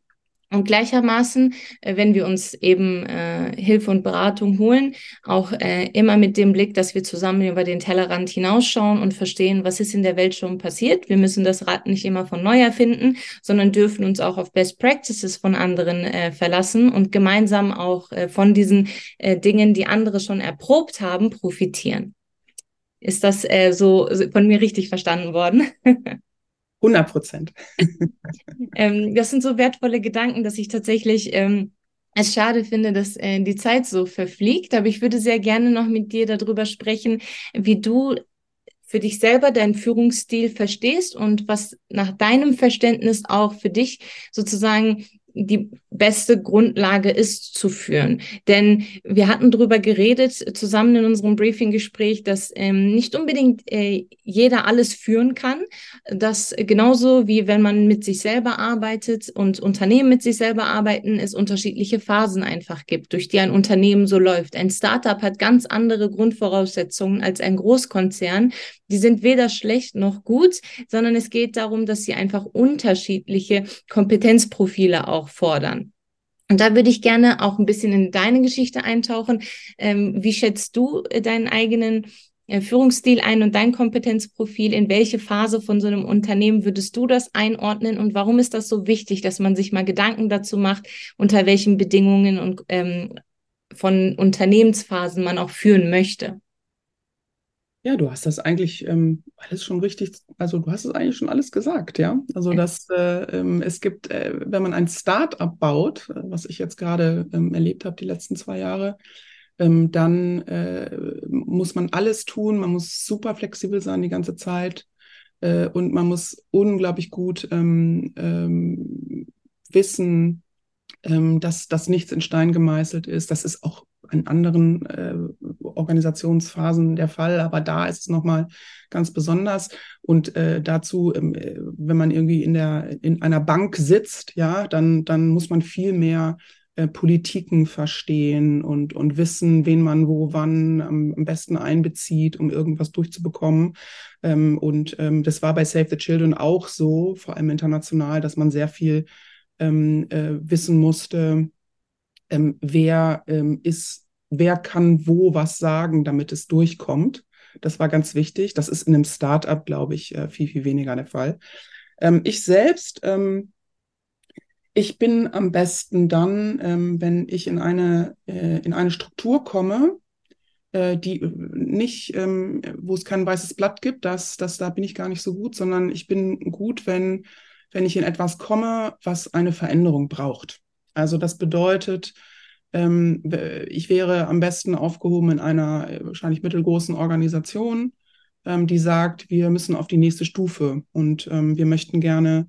Und gleichermaßen, äh, wenn wir uns eben äh, Hilfe und Beratung holen, auch äh, immer mit dem Blick, dass wir zusammen über den Tellerrand hinausschauen und verstehen, was ist in der Welt schon passiert. Wir müssen das Rad nicht immer von neu erfinden, sondern dürfen uns auch auf Best Practices von anderen äh, verlassen und gemeinsam auch äh, von diesen äh, Dingen, die andere schon erprobt haben, profitieren. Ist das äh, so von mir richtig verstanden worden? <laughs> 100 Prozent. ähm, das sind so wertvolle Gedanken, dass ich tatsächlich ähm, es schade finde, dass äh, die Zeit so verfliegt. Aber ich würde sehr gerne noch mit dir darüber sprechen, wie du für dich selber deinen Führungsstil verstehst und was nach deinem Verständnis auch für dich sozusagen die beste Grundlage ist zu führen. Denn wir hatten darüber geredet, zusammen in unserem Briefing-Gespräch, dass ähm, nicht unbedingt äh, jeder alles führen kann. Dass genauso wie wenn man mit sich selber arbeitet und Unternehmen mit sich selber arbeiten, es unterschiedliche Phasen einfach gibt, durch die ein Unternehmen so läuft. Ein Startup hat ganz andere Grundvoraussetzungen als ein Großkonzern. Die sind weder schlecht noch gut, sondern es geht darum, dass sie einfach unterschiedliche Kompetenzprofile auch fordern. Und da würde ich gerne auch ein bisschen in deine Geschichte eintauchen. Ähm, wie schätzt du äh, deinen eigenen äh, Führungsstil ein und dein Kompetenzprofil? In welche Phase von so einem Unternehmen würdest du das einordnen? Und warum ist das so wichtig, dass man sich mal Gedanken dazu macht, unter welchen Bedingungen und ähm, von Unternehmensphasen man auch führen möchte? Ja, du hast das eigentlich ähm, alles schon richtig, also du hast es eigentlich schon alles gesagt, ja. Also dass äh, ähm, es gibt, äh, wenn man ein Start-up baut, äh, was ich jetzt gerade ähm, erlebt habe die letzten zwei Jahre, ähm, dann äh, muss man alles tun, man muss super flexibel sein die ganze Zeit äh, und man muss unglaublich gut ähm, ähm, wissen, dass, dass nichts in Stein gemeißelt ist. Das ist auch in anderen äh, Organisationsphasen der Fall, aber da ist es nochmal ganz besonders. Und äh, dazu, ähm, äh, wenn man irgendwie in der in einer Bank sitzt, ja, dann dann muss man viel mehr äh, Politiken verstehen und und wissen, wen man wo wann am, am besten einbezieht, um irgendwas durchzubekommen. Ähm, und ähm, das war bei Save the Children auch so, vor allem international, dass man sehr viel ähm, äh, wissen musste ähm, wer ähm, ist, wer kann wo was sagen, damit es durchkommt. Das war ganz wichtig. Das ist in einem Startup, glaube ich, äh, viel, viel weniger der Fall. Ähm, ich selbst, ähm, ich bin am besten dann, ähm, wenn ich in eine, äh, in eine Struktur komme, äh, die äh, nicht, ähm, wo es kein weißes Blatt gibt, das, das, da bin ich gar nicht so gut, sondern ich bin gut, wenn, wenn ich in etwas komme, was eine Veränderung braucht. Also das bedeutet, ähm, ich wäre am besten aufgehoben in einer äh, wahrscheinlich mittelgroßen Organisation, ähm, die sagt, wir müssen auf die nächste Stufe und ähm, wir möchten gerne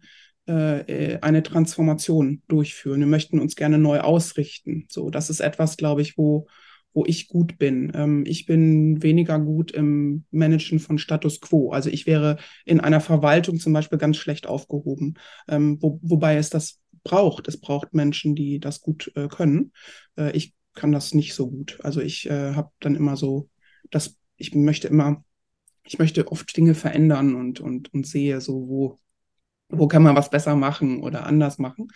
äh, äh, eine Transformation durchführen. Wir möchten uns gerne neu ausrichten. So, das ist etwas, glaube ich, wo wo ich gut bin. Ähm, ich bin weniger gut im Managen von Status quo. Also ich wäre in einer Verwaltung zum Beispiel ganz schlecht aufgehoben, ähm, wo, wobei es das braucht. Es braucht Menschen, die das gut äh, können. Äh, ich kann das nicht so gut. Also ich äh, habe dann immer so das ich möchte immer, ich möchte oft Dinge verändern und, und, und sehe so, wo, wo kann man was besser machen oder anders machen.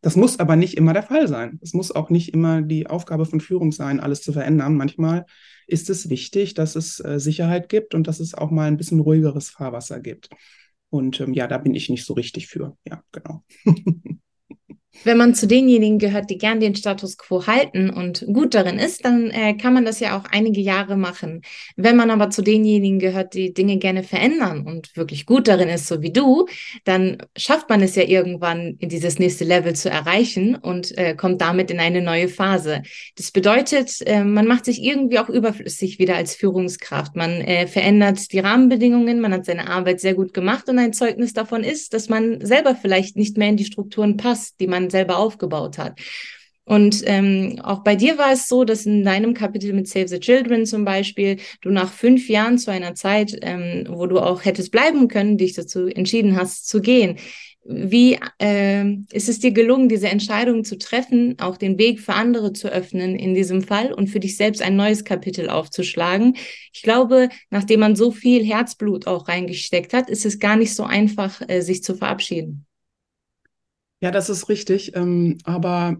Das muss aber nicht immer der Fall sein. Es muss auch nicht immer die Aufgabe von Führung sein, alles zu verändern. Manchmal ist es wichtig, dass es äh, Sicherheit gibt und dass es auch mal ein bisschen ruhigeres Fahrwasser gibt. Und ähm, ja, da bin ich nicht so richtig für. Ja, genau. <laughs> Wenn man zu denjenigen gehört, die gern den Status quo halten und gut darin ist, dann äh, kann man das ja auch einige Jahre machen. Wenn man aber zu denjenigen gehört, die Dinge gerne verändern und wirklich gut darin ist, so wie du, dann schafft man es ja irgendwann in dieses nächste Level zu erreichen und äh, kommt damit in eine neue Phase. Das bedeutet, äh, man macht sich irgendwie auch überflüssig wieder als Führungskraft. Man äh, verändert die Rahmenbedingungen, man hat seine Arbeit sehr gut gemacht und ein Zeugnis davon ist, dass man selber vielleicht nicht mehr in die Strukturen passt, die man selber aufgebaut hat. Und ähm, auch bei dir war es so, dass in deinem Kapitel mit Save the Children zum Beispiel du nach fünf Jahren zu einer Zeit, ähm, wo du auch hättest bleiben können, dich dazu entschieden hast zu gehen. Wie äh, ist es dir gelungen, diese Entscheidung zu treffen, auch den Weg für andere zu öffnen in diesem Fall und für dich selbst ein neues Kapitel aufzuschlagen? Ich glaube, nachdem man so viel Herzblut auch reingesteckt hat, ist es gar nicht so einfach, äh, sich zu verabschieden. Ja, das ist richtig. Ähm, aber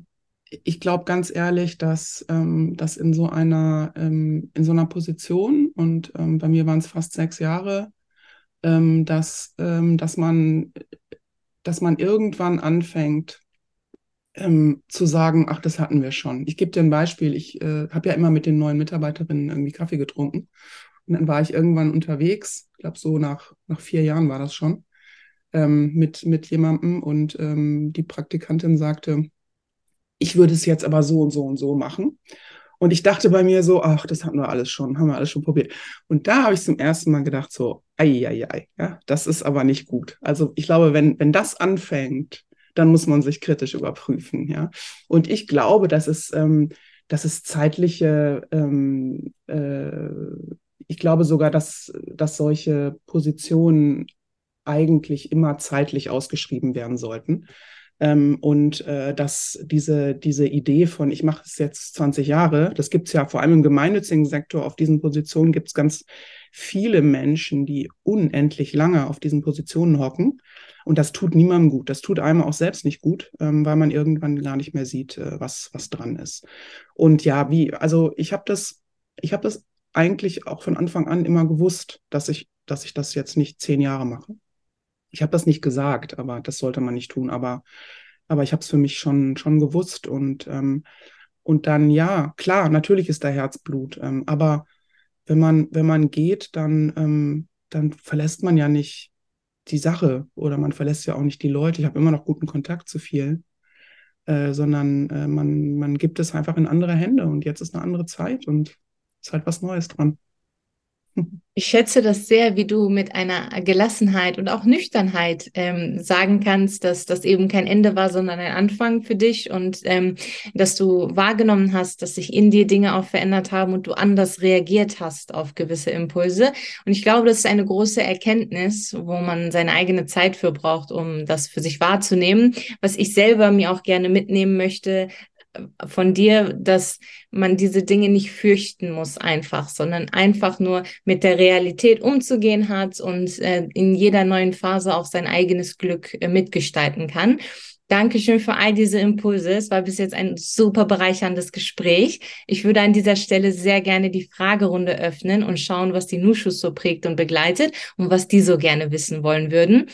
ich glaube ganz ehrlich, dass ähm, das in so einer ähm, in so einer Position und ähm, bei mir waren es fast sechs Jahre, ähm, dass ähm, dass man dass man irgendwann anfängt ähm, zu sagen, ach, das hatten wir schon. Ich gebe dir ein Beispiel. Ich äh, habe ja immer mit den neuen Mitarbeiterinnen irgendwie Kaffee getrunken und dann war ich irgendwann unterwegs. Ich glaube so nach nach vier Jahren war das schon ähm, mit, mit jemandem und ähm, die Praktikantin sagte, ich würde es jetzt aber so und so und so machen. Und ich dachte bei mir so, ach, das hatten wir alles schon, haben wir alles schon probiert. Und da habe ich zum ersten Mal gedacht, so, ei, ei, ei, ja, das ist aber nicht gut. Also ich glaube, wenn, wenn das anfängt, dann muss man sich kritisch überprüfen, ja. Und ich glaube, dass es, ähm, dass es zeitliche, ähm, äh, ich glaube sogar, dass, dass solche Positionen eigentlich immer zeitlich ausgeschrieben werden sollten. Ähm, und äh, dass diese, diese Idee von, ich mache es jetzt 20 Jahre, das gibt es ja vor allem im gemeinnützigen Sektor, auf diesen Positionen gibt es ganz viele Menschen, die unendlich lange auf diesen Positionen hocken. Und das tut niemandem gut. Das tut einem auch selbst nicht gut, ähm, weil man irgendwann gar nicht mehr sieht, äh, was, was dran ist. Und ja, wie, also ich habe das, ich habe das eigentlich auch von Anfang an immer gewusst, dass ich, dass ich das jetzt nicht zehn Jahre mache. Ich habe das nicht gesagt, aber das sollte man nicht tun. Aber, aber ich habe es für mich schon, schon gewusst. Und, ähm, und dann, ja, klar, natürlich ist da Herzblut. Ähm, aber wenn man, wenn man geht, dann, ähm, dann verlässt man ja nicht die Sache oder man verlässt ja auch nicht die Leute. Ich habe immer noch guten Kontakt zu vielen. Äh, sondern äh, man, man gibt es einfach in andere Hände und jetzt ist eine andere Zeit und ist halt was Neues dran. Ich schätze das sehr, wie du mit einer Gelassenheit und auch Nüchternheit ähm, sagen kannst, dass das eben kein Ende war, sondern ein Anfang für dich und ähm, dass du wahrgenommen hast, dass sich in dir Dinge auch verändert haben und du anders reagiert hast auf gewisse Impulse. Und ich glaube, das ist eine große Erkenntnis, wo man seine eigene Zeit für braucht, um das für sich wahrzunehmen. Was ich selber mir auch gerne mitnehmen möchte, von dir, dass man diese Dinge nicht fürchten muss einfach, sondern einfach nur mit der Realität umzugehen hat und äh, in jeder neuen Phase auch sein eigenes Glück äh, mitgestalten kann. Dankeschön für all diese Impulse. Es war bis jetzt ein super bereicherndes Gespräch. Ich würde an dieser Stelle sehr gerne die Fragerunde öffnen und schauen, was die Nuschus so prägt und begleitet und was die so gerne wissen wollen würden.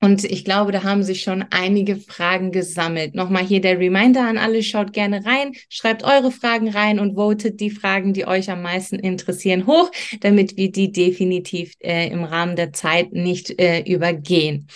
Und ich glaube, da haben sich schon einige Fragen gesammelt. Nochmal hier der Reminder an alle, schaut gerne rein, schreibt eure Fragen rein und votet die Fragen, die euch am meisten interessieren, hoch, damit wir die definitiv äh, im Rahmen der Zeit nicht äh, übergehen.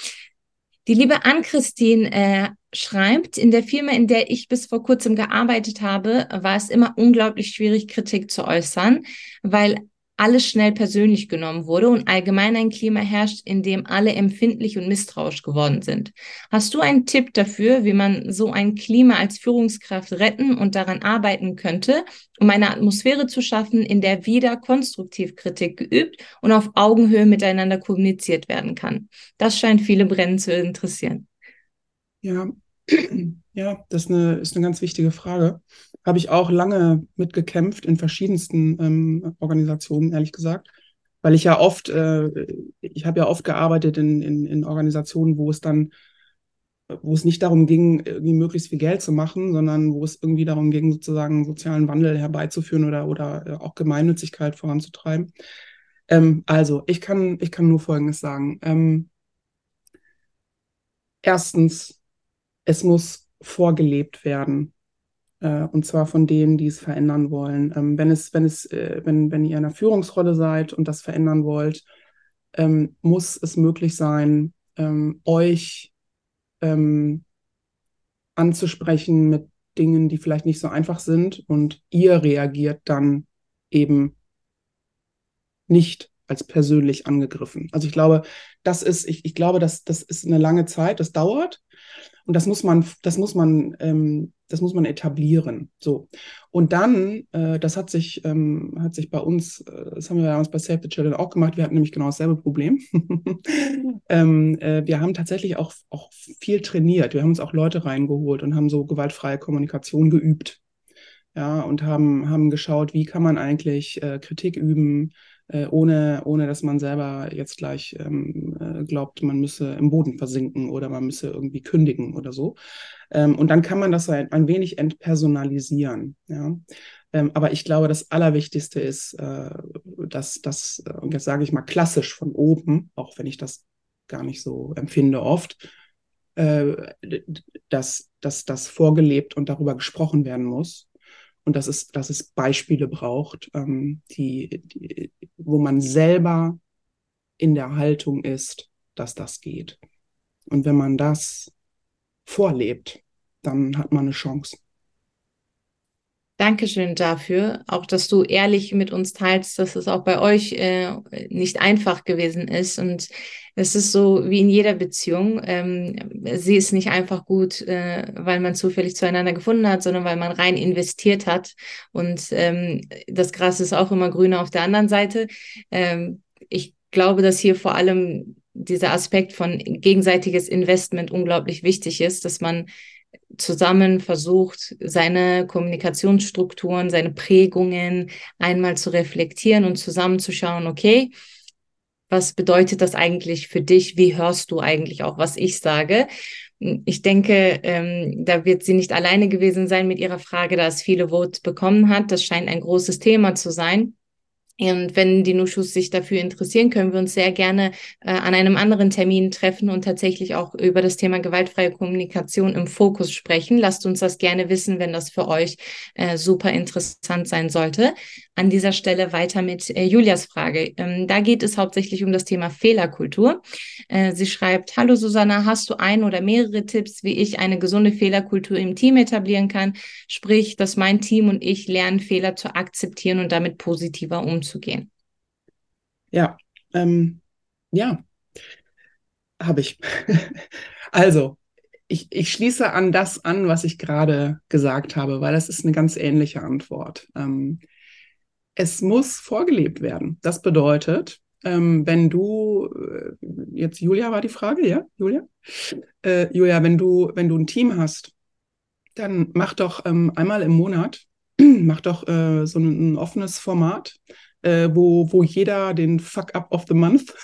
Die liebe Ann-Christine äh, schreibt, in der Firma, in der ich bis vor kurzem gearbeitet habe, war es immer unglaublich schwierig, Kritik zu äußern, weil alles schnell persönlich genommen wurde und allgemein ein Klima herrscht, in dem alle empfindlich und misstrauisch geworden sind. Hast du einen Tipp dafür, wie man so ein Klima als Führungskraft retten und daran arbeiten könnte, um eine Atmosphäre zu schaffen, in der wieder konstruktiv Kritik geübt und auf Augenhöhe miteinander kommuniziert werden kann? Das scheint viele brennend zu interessieren. Ja, <clears throat> ja, das ist eine, ist eine ganz wichtige Frage. Habe ich auch lange mitgekämpft in verschiedensten ähm, Organisationen, ehrlich gesagt. Weil ich ja oft, äh, ich habe ja oft gearbeitet in, in, in Organisationen, wo es dann, wo es nicht darum ging, irgendwie möglichst viel Geld zu machen, sondern wo es irgendwie darum ging, sozusagen sozialen Wandel herbeizuführen oder, oder äh, auch Gemeinnützigkeit voranzutreiben. Ähm, also, ich kann, ich kann nur Folgendes sagen. Ähm, erstens, es muss vorgelebt werden. Äh, und zwar von denen, die es verändern wollen. Ähm, wenn es, wenn es, äh, wenn, wenn ihr in einer Führungsrolle seid und das verändern wollt, ähm, muss es möglich sein, ähm, euch ähm, anzusprechen mit Dingen, die vielleicht nicht so einfach sind und ihr reagiert dann eben nicht als persönlich angegriffen. Also ich glaube, das ist, ich, ich glaube, dass das ist eine lange Zeit, das dauert. Und das muss man, das muss man, ähm, das muss man etablieren. So. Und dann, äh, das hat sich, ähm, hat sich bei uns, äh, das haben wir damals bei Save the Children auch gemacht, wir hatten nämlich genau dasselbe Problem. <laughs> ähm, äh, wir haben tatsächlich auch, auch viel trainiert. Wir haben uns auch Leute reingeholt und haben so gewaltfreie Kommunikation geübt. Ja, und haben, haben geschaut, wie kann man eigentlich äh, Kritik üben, äh, ohne, ohne dass man selber jetzt gleich ähm, äh, glaubt, man müsse im Boden versinken oder man müsse irgendwie kündigen oder so. Ähm, und dann kann man das ein, ein wenig entpersonalisieren. Ja? Ähm, aber ich glaube, das Allerwichtigste ist, äh, dass das, äh, und jetzt sage ich mal klassisch von oben, auch wenn ich das gar nicht so empfinde oft, äh, dass, dass das vorgelebt und darüber gesprochen werden muss und dass es, dass es Beispiele braucht, ähm, die, die, wo man selber in der Haltung ist, dass das geht. Und wenn man das vorlebt, dann hat man eine Chance. Dankeschön dafür, auch dass du ehrlich mit uns teilst, dass es auch bei euch äh, nicht einfach gewesen ist. Und es ist so wie in jeder Beziehung. Ähm, sie ist nicht einfach gut, äh, weil man zufällig zueinander gefunden hat, sondern weil man rein investiert hat. Und ähm, das Gras ist auch immer grüner auf der anderen Seite. Ähm, ich glaube, dass hier vor allem dieser Aspekt von gegenseitiges Investment unglaublich wichtig ist, dass man zusammen versucht, seine Kommunikationsstrukturen, seine Prägungen einmal zu reflektieren und zusammenzuschauen, okay, was bedeutet das eigentlich für dich? Wie hörst du eigentlich auch, was ich sage? Ich denke, ähm, da wird sie nicht alleine gewesen sein mit ihrer Frage, da es viele Votes bekommen hat. Das scheint ein großes Thema zu sein. Und wenn die Nuschus sich dafür interessieren, können wir uns sehr gerne äh, an einem anderen Termin treffen und tatsächlich auch über das Thema gewaltfreie Kommunikation im Fokus sprechen. Lasst uns das gerne wissen, wenn das für euch äh, super interessant sein sollte. An dieser Stelle weiter mit äh, Julias Frage. Ähm, da geht es hauptsächlich um das Thema Fehlerkultur. Äh, sie schreibt, Hallo Susanna, hast du ein oder mehrere Tipps, wie ich eine gesunde Fehlerkultur im Team etablieren kann? Sprich, dass mein Team und ich lernen, Fehler zu akzeptieren und damit positiver umzugehen umzugehen? Ja, ähm, ja, habe ich. <laughs> also, ich, ich schließe an das an, was ich gerade gesagt habe, weil das ist eine ganz ähnliche Antwort. Ähm, es muss vorgelebt werden. Das bedeutet, ähm, wenn du, äh, jetzt Julia war die Frage, ja, Julia? Äh, Julia, wenn du, wenn du ein Team hast, dann mach doch ähm, einmal im Monat, <clears throat> mach doch äh, so ein, ein, offenes Format, äh, wo, wo jeder den Fuck-up of the Month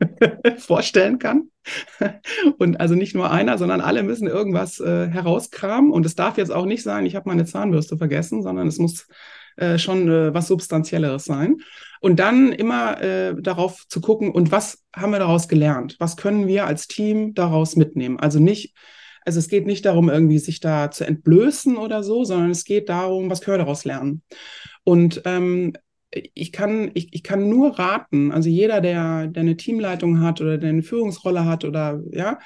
<laughs> vorstellen kann. Und also nicht nur einer, sondern alle müssen irgendwas äh, herauskramen. Und es darf jetzt auch nicht sein, ich habe meine Zahnbürste vergessen, sondern es muss äh, schon äh, was Substanzielleres sein. Und dann immer äh, darauf zu gucken, und was haben wir daraus gelernt? Was können wir als Team daraus mitnehmen? Also nicht, also es geht nicht darum, irgendwie sich da zu entblößen oder so, sondern es geht darum, was können wir daraus lernen? Und ähm, ich kann, ich, ich kann nur raten, also jeder, der, der eine Teamleitung hat oder der eine Führungsrolle hat oder ja,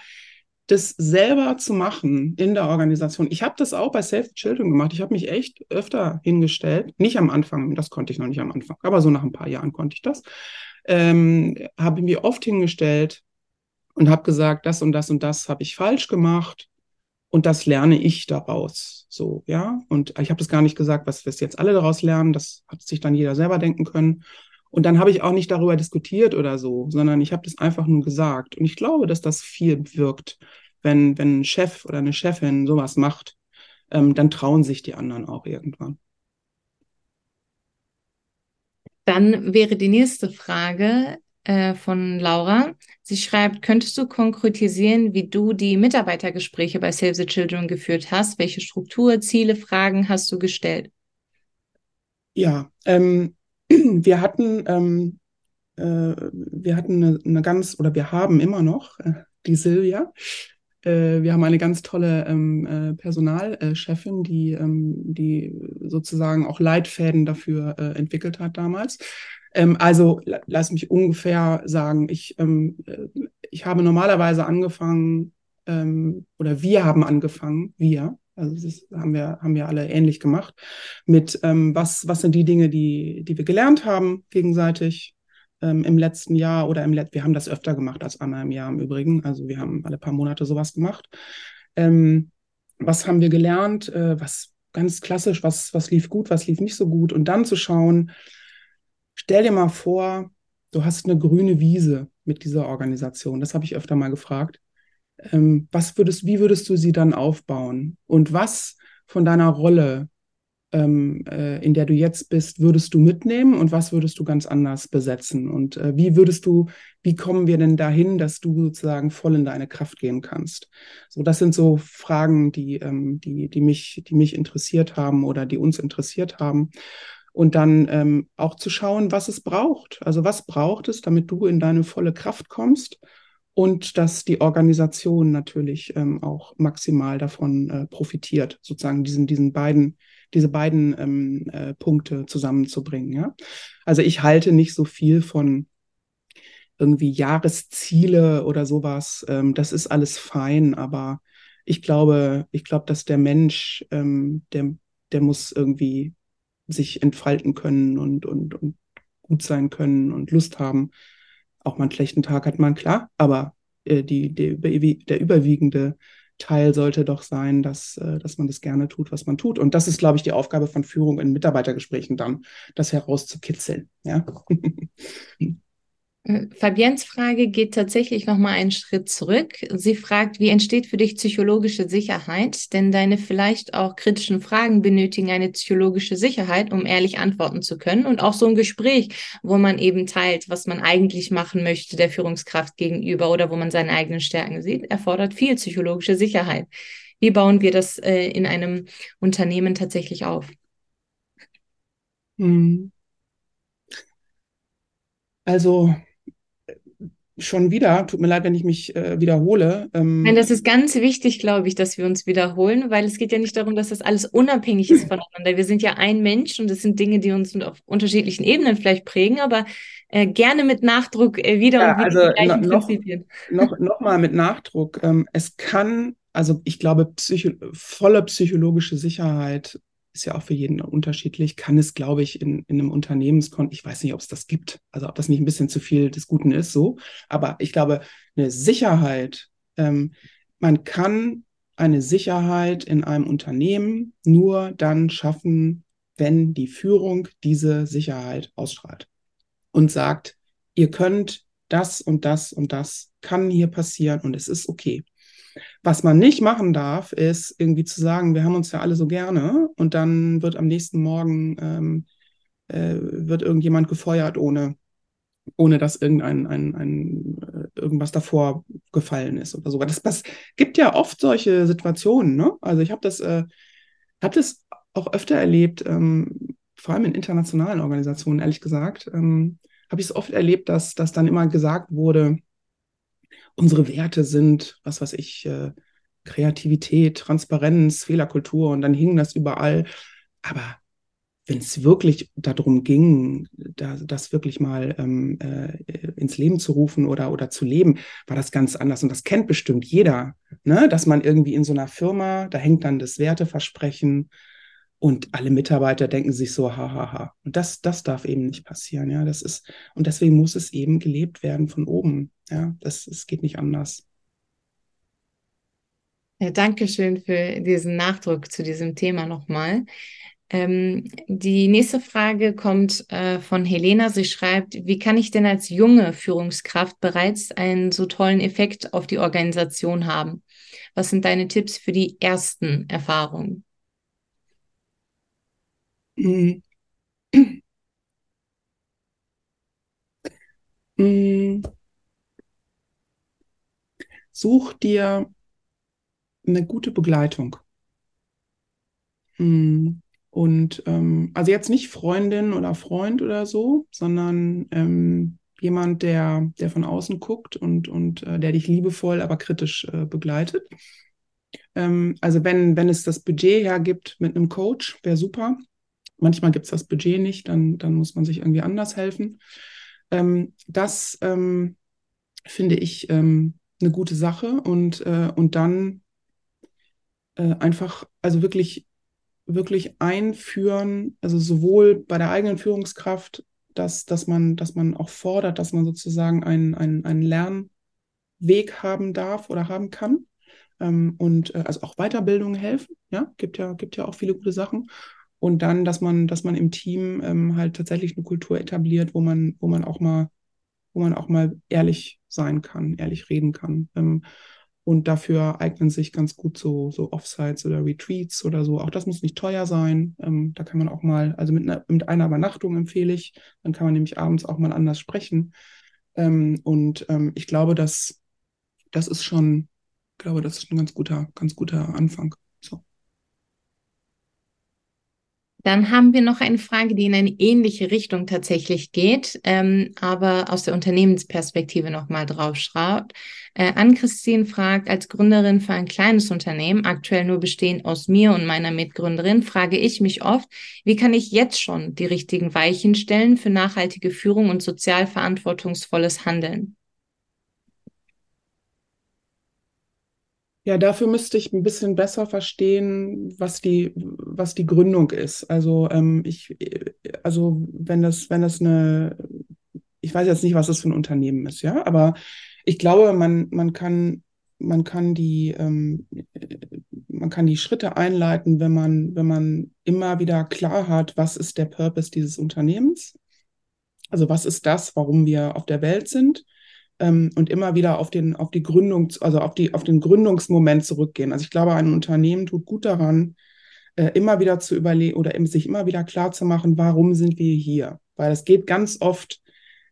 das selber zu machen in der Organisation. Ich habe das auch bei Save the Children gemacht. Ich habe mich echt öfter hingestellt. Nicht am Anfang, das konnte ich noch nicht am Anfang, aber so nach ein paar Jahren konnte ich das. Ähm, habe mich oft hingestellt und habe gesagt, das und das und das habe ich falsch gemacht und das lerne ich daraus. So, ja. Und ich habe das gar nicht gesagt, was wir jetzt alle daraus lernen. Das hat sich dann jeder selber denken können. Und dann habe ich auch nicht darüber diskutiert oder so, sondern ich habe das einfach nur gesagt. Und ich glaube, dass das viel wirkt, wenn, wenn ein Chef oder eine Chefin sowas macht. ähm, dann trauen sich die anderen auch irgendwann. Dann wäre die nächste Frage äh, von Laura. Sie schreibt, könntest du konkretisieren, wie du die Mitarbeitergespräche bei Save the Children geführt hast? Welche Struktur, Ziele, Fragen hast du gestellt? Ja, ähm, <clears throat> wir hatten, ähm, äh, wir hatten eine, eine, ganz, oder wir haben immer noch äh, die Silvia. Äh, wir haben eine ganz tolle ähm, äh, Personalchefin, die, ähm, die sozusagen auch Leitfäden dafür äh, entwickelt hat damals. Ähm, also lass mich ungefähr sagen, ich, ähm, äh, ich habe normalerweise angefangen, ähm, oder wir haben angefangen, wir, also das haben wir, haben wir alle ähnlich gemacht, mit ähm, was, was sind die Dinge, die, die wir gelernt haben gegenseitig ähm, im letzten Jahr oder im letzten, wir haben das öfter gemacht als einmal im Jahr im Übrigen, also wir haben alle paar Monate sowas gemacht. Ähm, was haben wir gelernt, äh, was ganz klassisch, was, was lief gut, was lief nicht so gut und dann zu schauen, Stell dir mal vor, du hast eine grüne Wiese mit dieser Organisation. Das habe ich öfter mal gefragt. Ähm, was würdest, wie würdest du sie dann aufbauen? Und was von deiner Rolle, ähm, äh, in der du jetzt bist, würdest du mitnehmen und was würdest du ganz anders besetzen? Und äh, wie würdest du, wie kommen wir denn dahin, dass du sozusagen voll in deine Kraft gehen kannst? So, das sind so Fragen, die, ähm, die, die mich, die mich interessiert haben oder die uns interessiert haben und dann ähm, auch zu schauen, was es braucht. Also was braucht es, damit du in deine volle Kraft kommst und dass die Organisation natürlich ähm, auch maximal davon äh, profitiert, sozusagen diesen, diesen beiden, diese beiden ähm, äh, Punkte zusammenzubringen. Ja? Also ich halte nicht so viel von irgendwie Jahresziele oder sowas. Ähm, das ist alles fein, aber ich glaube, ich glaube, dass der Mensch, ähm, der, der muss irgendwie sich entfalten können und, und, und gut sein können und Lust haben. Auch mal einen schlechten Tag hat man, klar, aber äh, die, die, der überwiegende Teil sollte doch sein, dass, äh, dass man das gerne tut, was man tut. Und das ist, glaube ich, die Aufgabe von Führung in Mitarbeitergesprächen dann, das herauszukitzeln. Ja. <laughs> Fabiens Frage geht tatsächlich noch mal einen Schritt zurück. Sie fragt, wie entsteht für dich psychologische Sicherheit? Denn deine vielleicht auch kritischen Fragen benötigen eine psychologische Sicherheit, um ehrlich antworten zu können. Und auch so ein Gespräch, wo man eben teilt, was man eigentlich machen möchte der Führungskraft gegenüber oder wo man seine eigenen Stärken sieht, erfordert viel psychologische Sicherheit. Wie bauen wir das äh, in einem Unternehmen tatsächlich auf? Hm. Also schon wieder, tut mir leid, wenn ich mich äh, wiederhole. Ähm, Nein, das ist ganz wichtig, glaube ich, dass wir uns wiederholen, weil es geht ja nicht darum, dass das alles unabhängig ist <laughs> voneinander. Wir sind ja ein Mensch und es sind Dinge, die uns auf unterschiedlichen Ebenen vielleicht prägen, aber äh, gerne mit Nachdruck äh, wieder ja, und wieder also die noch, Prinzipien. Noch, noch mal mit Nachdruck. Ähm, es kann, also ich glaube, psycho volle psychologische Sicherheit ist ja auch für jeden unterschiedlich, kann es, glaube ich, in, in einem Unternehmenskontext, ich weiß nicht, ob es das gibt, also ob das nicht ein bisschen zu viel des Guten ist, so, aber ich glaube, eine Sicherheit, ähm, man kann eine Sicherheit in einem Unternehmen nur dann schaffen, wenn die Führung diese Sicherheit ausstrahlt und sagt, ihr könnt das und das und das kann hier passieren und es ist okay. Was man nicht machen darf, ist irgendwie zu sagen, wir haben uns ja alle so gerne und dann wird am nächsten Morgen ähm, äh, wird irgendjemand gefeuert, ohne, ohne dass irgendein ein, ein, äh, irgendwas davor gefallen ist oder so. Das, das gibt ja oft solche Situationen. Ne? Also ich habe das, äh, hab das auch öfter erlebt, ähm, vor allem in internationalen Organisationen, ehrlich gesagt, ähm, habe ich es oft erlebt, dass, dass dann immer gesagt wurde, unsere Werte sind, was weiß ich, äh, Kreativität, Transparenz, Fehlerkultur und dann hing das überall. Aber wenn es wirklich darum ging, da, das wirklich mal ähm, äh, ins Leben zu rufen oder, oder zu leben, war das ganz anders. Und das kennt bestimmt jeder, ne? dass man irgendwie in so einer Firma, da hängt dann das Werteversprechen und alle Mitarbeiter denken sich so, hahaha. Ha, ha. Und das, das darf eben nicht passieren. Ja, das ist, und deswegen muss es eben gelebt werden von oben. Ja, das, es geht nicht anders. Ja, danke schön für diesen Nachdruck zu diesem Thema nochmal. Ähm, die nächste Frage kommt äh, von Helena. Sie schreibt, wie kann ich denn als junge Führungskraft bereits einen so tollen Effekt auf die Organisation haben? Was sind deine Tipps für die ersten Erfahrungen? Mm. Mm. Such dir eine gute Begleitung. Mm. Und ähm, also jetzt nicht Freundin oder Freund oder so, sondern ähm, jemand, der, der von außen guckt und, und äh, der dich liebevoll, aber kritisch äh, begleitet. Ähm, also wenn, wenn es das Budget hergibt mit einem Coach, wäre super. Manchmal gibt es das Budget nicht, dann, dann muss man sich irgendwie anders helfen. Ähm, das ähm, finde ich ähm, eine gute Sache und, äh, und dann äh, einfach, also wirklich wirklich einführen, also sowohl bei der eigenen Führungskraft, dass, dass, man, dass man auch fordert, dass man sozusagen einen, einen, einen Lernweg haben darf oder haben kann. Ähm, und äh, also auch Weiterbildung helfen, ja, gibt ja, gibt ja auch viele gute Sachen. Und dann, dass man, dass man im Team ähm, halt tatsächlich eine Kultur etabliert, wo man, wo man auch mal, wo man auch mal ehrlich sein kann, ehrlich reden kann. Ähm, und dafür eignen sich ganz gut so, so Offsites oder Retreats oder so. Auch das muss nicht teuer sein. Ähm, da kann man auch mal, also mit einer, mit einer Übernachtung empfehle ich, dann kann man nämlich abends auch mal anders sprechen. Ähm, und ähm, ich glaube, dass das ist schon, ich glaube, das ist ein ganz guter, ganz guter Anfang. So. Dann haben wir noch eine Frage, die in eine ähnliche Richtung tatsächlich geht, ähm, aber aus der Unternehmensperspektive nochmal drauf schraut. Äh, Ann-Christine fragt, als Gründerin für ein kleines Unternehmen, aktuell nur bestehend aus mir und meiner Mitgründerin, frage ich mich oft, wie kann ich jetzt schon die richtigen Weichen stellen für nachhaltige Führung und sozial verantwortungsvolles Handeln? Ja, dafür müsste ich ein bisschen besser verstehen, was die, was die Gründung ist. Also ähm, ich, also wenn das, wenn das eine, ich weiß jetzt nicht, was das für ein Unternehmen ist, ja, aber ich glaube, man, man kann, man kann die, ähm, man kann die Schritte einleiten, wenn man, wenn man immer wieder klar hat, was ist der Purpose dieses Unternehmens? Also was ist das, warum wir auf der Welt sind? Ähm, und immer wieder auf den, auf die Gründung, also auf die, auf den Gründungsmoment zurückgehen. Also ich glaube, ein Unternehmen tut gut daran, äh, immer wieder zu überlegen oder sich immer wieder klar zu machen, warum sind wir hier? Weil es geht ganz oft,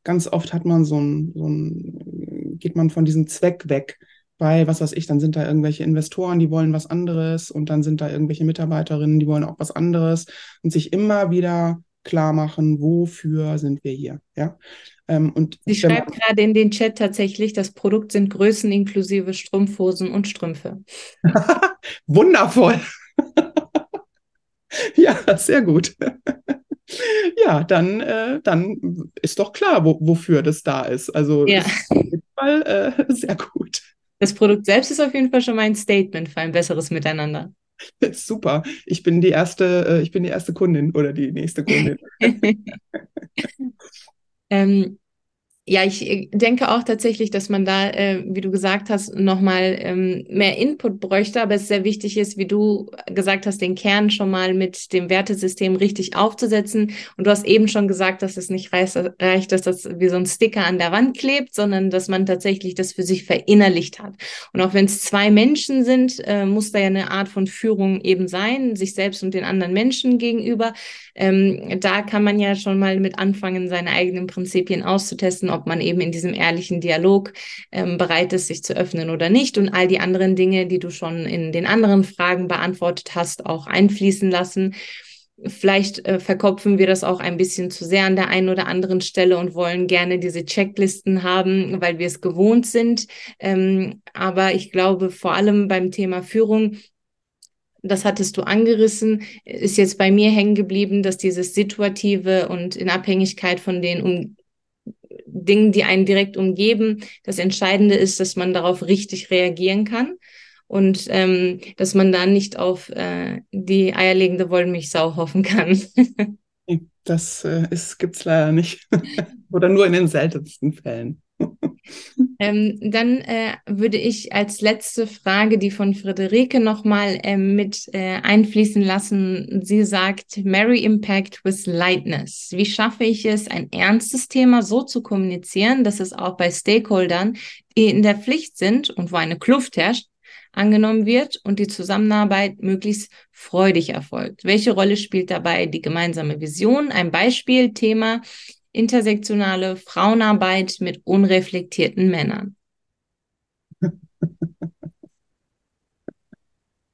ganz oft hat man so ein, so ein, geht man von diesem Zweck weg. Bei, was weiß ich, dann sind da irgendwelche Investoren, die wollen was anderes und dann sind da irgendwelche Mitarbeiterinnen, die wollen auch was anderes und sich immer wieder klar machen, wofür sind wir hier. Ja? Ähm, und Sie schreibt gerade in den Chat tatsächlich, das Produkt sind Größen inklusive Strumpfhosen und Strümpfe. <laughs> Wundervoll. <laughs> ja, sehr gut. <laughs> ja, dann, äh, dann ist doch klar, wo, wofür das da ist. Also ja. ist auf jeden Fall äh, sehr gut. Das Produkt selbst ist auf jeden Fall schon mal ein Statement für ein besseres Miteinander. Super. Ich bin die erste, äh, ich bin die erste Kundin oder die nächste Kundin. Ähm, ja, ich äh, denke auch tatsächlich, dass man da, äh, wie du gesagt hast, nochmal ähm, mehr Input bräuchte, aber es sehr wichtig ist, wie du gesagt hast, den Kern schon mal mit dem Wertesystem richtig aufzusetzen. Und du hast eben schon gesagt, dass es nicht reicht, dass das wie so ein Sticker an der Wand klebt, sondern dass man tatsächlich das für sich verinnerlicht hat. Und auch wenn es zwei Menschen sind, äh, muss da ja eine Art von Führung eben sein, sich selbst und den anderen Menschen gegenüber. Ähm, da kann man ja schon mal mit anfangen, seine eigenen Prinzipien auszutesten, ob man eben in diesem ehrlichen Dialog ähm, bereit ist, sich zu öffnen oder nicht und all die anderen Dinge, die du schon in den anderen Fragen beantwortet hast, auch einfließen lassen. Vielleicht äh, verkopfen wir das auch ein bisschen zu sehr an der einen oder anderen Stelle und wollen gerne diese Checklisten haben, weil wir es gewohnt sind. Ähm, aber ich glaube, vor allem beim Thema Führung das hattest du angerissen, ist jetzt bei mir hängen geblieben, dass dieses Situative und in Abhängigkeit von den um Dingen, die einen direkt umgeben, das Entscheidende ist, dass man darauf richtig reagieren kann und ähm, dass man da nicht auf äh, die eierlegende Wollmilchsau hoffen kann. <laughs> das äh, gibt es leider nicht. <laughs> Oder nur in den seltensten Fällen. Ähm, dann äh, würde ich als letzte Frage die von Friederike nochmal ähm, mit äh, einfließen lassen. Sie sagt, Marry Impact with Lightness. Wie schaffe ich es, ein ernstes Thema so zu kommunizieren, dass es auch bei Stakeholdern, die in der Pflicht sind und wo eine Kluft herrscht, angenommen wird und die Zusammenarbeit möglichst freudig erfolgt. Welche Rolle spielt dabei die gemeinsame Vision? Ein Beispiel, Thema intersektionale Frauenarbeit mit unreflektierten Männern.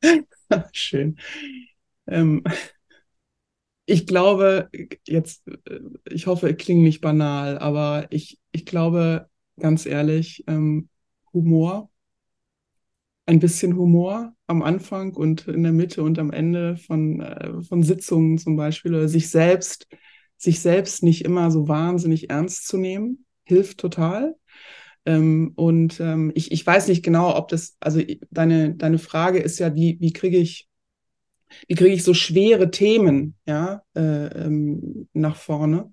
<laughs> Schön. Ähm, ich glaube, jetzt, äh, ich hoffe, es klingt nicht banal, aber ich, ich glaube, ganz ehrlich, ähm, Humor, ein bisschen Humor am Anfang und in der Mitte und am Ende von, äh, von Sitzungen zum Beispiel oder sich selbst, sich selbst nicht immer so wahnsinnig ernst zu nehmen, hilft total. Ähm, und ähm, ich, ich weiß nicht genau, ob das, also deine, deine Frage ist ja, wie, wie kriege ich, wie kriege ich so schwere Themen ja, äh, ähm, nach vorne?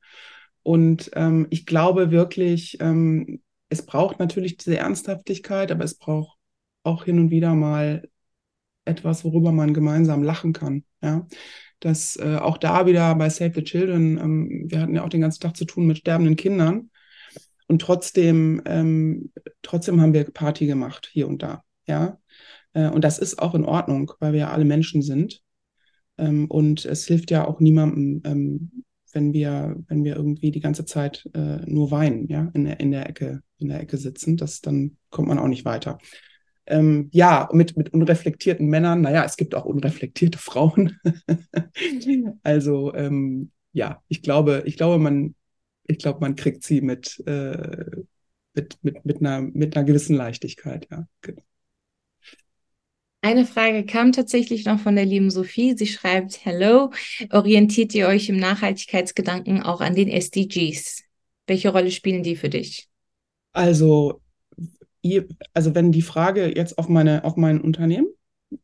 Und ähm, ich glaube wirklich, ähm, es braucht natürlich diese Ernsthaftigkeit, aber es braucht auch hin und wieder mal etwas, worüber man gemeinsam lachen kann. Ja, dass äh, auch da wieder bei Save the Children, ähm, wir hatten ja auch den ganzen Tag zu tun mit sterbenden Kindern und trotzdem, ähm, trotzdem haben wir Party gemacht hier und da. Ja, äh, und das ist auch in Ordnung, weil wir ja alle Menschen sind. Ähm, und es hilft ja auch niemandem, ähm, wenn wir, wenn wir irgendwie die ganze Zeit äh, nur weinen, ja, in der, in der Ecke, in der Ecke sitzen, das, dann kommt man auch nicht weiter. Ähm, ja, mit, mit unreflektierten Männern, naja, es gibt auch unreflektierte <laughs> Frauen. also ähm, ja, ich glaube, ich glaube, man, ich glaube, man kriegt sie mit, äh, mit, mit, mit, einer, mit einer gewissen Leichtigkeit, ja. Genau. Eine Frage kam tatsächlich noch von der lieben Sophie. Sie schreibt, Hello, orientiert ihr euch im Nachhaltigkeitsgedanken auch an den SDGs? Welche Rolle spielen die für dich? Also, ihr, also wenn die Frage jetzt auf meine, auf mein Unternehmen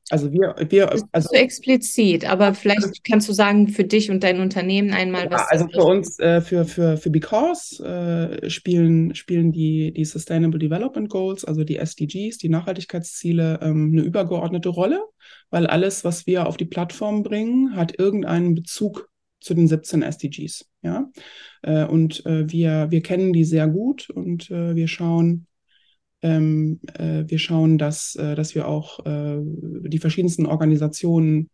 also wir, wir also so explizit, aber vielleicht kannst du sagen für dich und dein Unternehmen einmal ja, was. Also für uns, äh, für, für, für Because äh, spielen, spielen die, die Sustainable Development Goals, also die SDGs, die Nachhaltigkeitsziele, ähm, eine übergeordnete Rolle, weil alles, was wir auf die Plattform bringen, hat irgendeinen Bezug zu den 17 SDGs. Ja? Äh, und äh, wir, wir kennen die sehr gut und äh, wir schauen, ähm, äh, wir schauen, dass, äh, dass wir auch äh, die verschiedensten Organisationen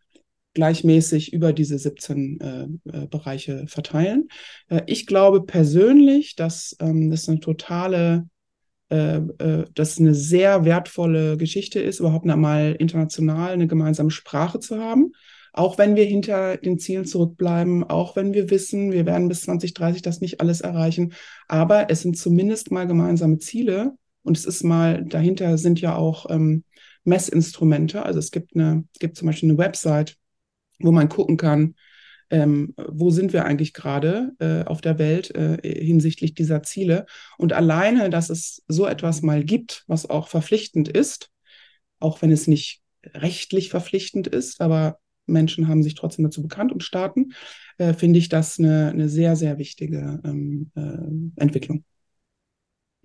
gleichmäßig über diese 17 äh, äh, Bereiche verteilen. Äh, ich glaube persönlich, dass ähm, das eine totale, dass eine sehr wertvolle Geschichte ist, überhaupt einmal international eine gemeinsame Sprache zu haben. Auch wenn wir hinter den Zielen zurückbleiben, auch wenn wir wissen, wir werden bis 2030 das nicht alles erreichen. Aber es sind zumindest mal gemeinsame Ziele, und es ist mal, dahinter sind ja auch ähm, Messinstrumente. Also es gibt eine, es gibt zum Beispiel eine Website, wo man gucken kann, ähm, wo sind wir eigentlich gerade äh, auf der Welt äh, hinsichtlich dieser Ziele. Und alleine, dass es so etwas mal gibt, was auch verpflichtend ist, auch wenn es nicht rechtlich verpflichtend ist, aber Menschen haben sich trotzdem dazu bekannt und starten, äh, finde ich das eine, eine sehr, sehr wichtige ähm, äh, Entwicklung.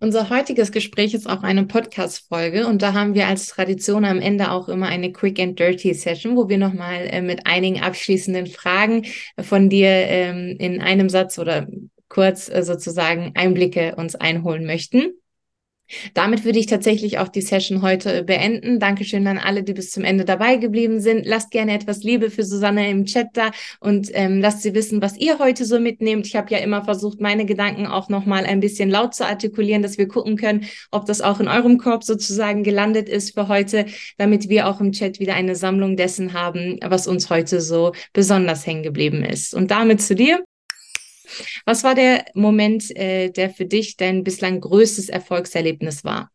Unser heutiges Gespräch ist auch eine Podcast-Folge und da haben wir als Tradition am Ende auch immer eine Quick and Dirty Session, wo wir nochmal äh, mit einigen abschließenden Fragen von dir ähm, in einem Satz oder kurz äh, sozusagen Einblicke uns einholen möchten. Damit würde ich tatsächlich auch die Session heute beenden. Dankeschön an alle, die bis zum Ende dabei geblieben sind. Lasst gerne etwas Liebe für Susanne im Chat da und ähm, lasst sie wissen, was ihr heute so mitnehmt. Ich habe ja immer versucht, meine Gedanken auch nochmal ein bisschen laut zu artikulieren, dass wir gucken können, ob das auch in eurem Korb sozusagen gelandet ist für heute, damit wir auch im Chat wieder eine Sammlung dessen haben, was uns heute so besonders hängen geblieben ist. Und damit zu dir. Was war der Moment, äh, der für dich dein bislang größtes Erfolgserlebnis war?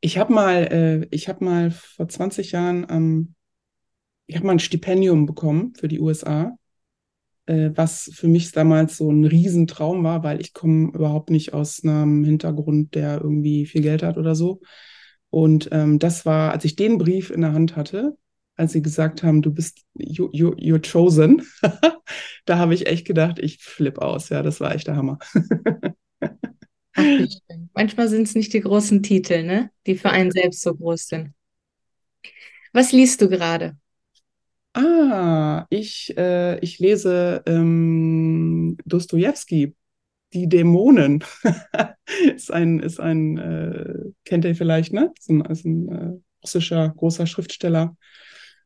Ich habe mal, äh, ich habe mal vor 20 Jahren, ähm, ich habe mal ein Stipendium bekommen für die USA, äh, was für mich damals so ein Riesentraum war, weil ich komme überhaupt nicht aus einem Hintergrund, der irgendwie viel Geld hat oder so. Und ähm, das war, als ich den Brief in der Hand hatte, als sie gesagt haben, du bist you, you, you're chosen, <laughs> da habe ich echt gedacht, ich flippe aus. Ja, das war echt der Hammer. Ach, Manchmal sind es nicht die großen Titel, ne? die für einen selbst so groß sind. Was liest du gerade? Ah, ich, äh, ich lese ähm, Dostoevsky, Die Dämonen. <laughs> ist ein, ist ein äh, kennt ihr vielleicht, ne? Ist ein, ist ein äh, russischer großer Schriftsteller.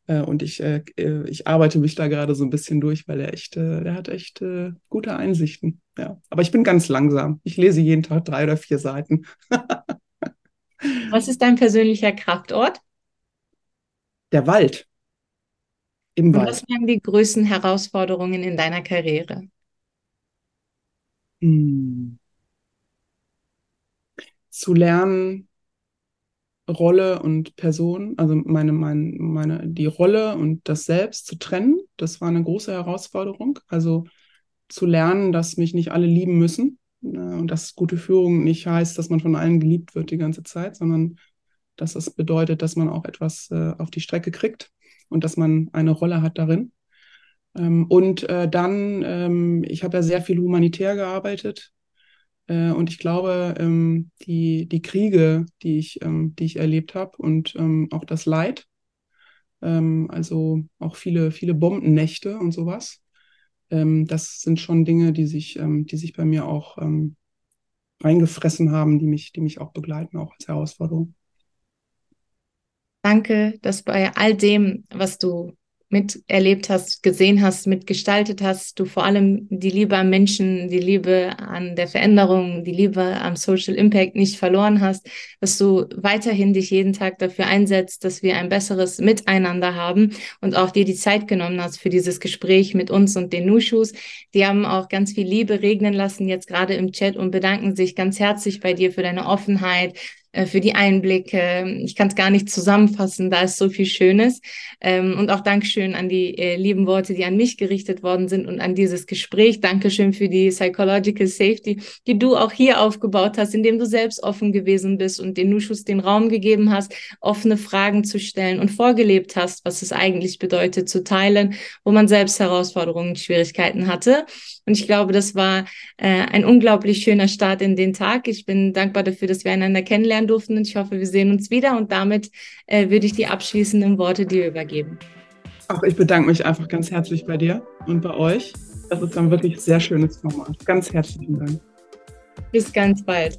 Äh, und ich, äh, äh, ich arbeite mich da gerade so ein bisschen durch, weil er echt, äh, der hat echt äh, gute Einsichten. Ja. Aber ich bin ganz langsam. Ich lese jeden Tag drei oder vier Seiten. Was ist dein persönlicher Kraftort? Der Wald. Im Und Wald. was waren die größten Herausforderungen in deiner Karriere? Hm. Zu lernen, Rolle und Person, also meine, meine, meine, die Rolle und das Selbst zu trennen, das war eine große Herausforderung. Also zu lernen, dass mich nicht alle lieben müssen äh, und dass gute Führung nicht heißt, dass man von allen geliebt wird die ganze Zeit, sondern dass das bedeutet, dass man auch etwas äh, auf die Strecke kriegt und dass man eine Rolle hat darin. Ähm, und äh, dann, ähm, ich habe ja sehr viel humanitär gearbeitet, äh, und ich glaube, ähm, die, die Kriege, die ich, ähm, die ich erlebt habe und ähm, auch das Leid, also auch viele, viele Bombennächte und sowas, das sind schon Dinge, die sich, die sich bei mir auch reingefressen haben, die mich, die mich auch begleiten, auch als Herausforderung. Danke, dass bei all dem, was du miterlebt hast, gesehen hast, mitgestaltet hast, du vor allem die Liebe am Menschen, die Liebe an der Veränderung, die Liebe am Social Impact nicht verloren hast, dass du weiterhin dich jeden Tag dafür einsetzt, dass wir ein besseres Miteinander haben und auch dir die Zeit genommen hast für dieses Gespräch mit uns und den Nushus. Die haben auch ganz viel Liebe regnen lassen jetzt gerade im Chat und bedanken sich ganz herzlich bei dir für deine Offenheit, äh, für die Einblicke. Ich kann es gar nicht zusammenfassen, da ist so viel Schönes. Ähm, und auch Dankeschön an die äh, lieben Worte, die an mich gerichtet worden sind und an dieses Gespräch. Dankeschön für die Psychological Safety, die du auch hier aufgebaut hast, indem du selbst offen gewesen bist und den Nuschus den Raum gegeben hast, offene Fragen zu stellen und vorgelebt hast, was es eigentlich bedeutet, zu teilen, wo man selbst Herausforderungen, Schwierigkeiten hatte. Und ich glaube, das war äh, ein unglaublich schöner Start in den Tag. Ich bin dankbar dafür, dass wir einander kennenlernen durften und ich hoffe, wir sehen uns wieder. Und damit äh, würde ich die abschließenden Worte dir übergeben. Ach, ich bedanke mich einfach ganz herzlich bei dir und bei euch. Das ist ein wirklich sehr schönes Format. Ganz herzlichen Dank. Bis ganz bald.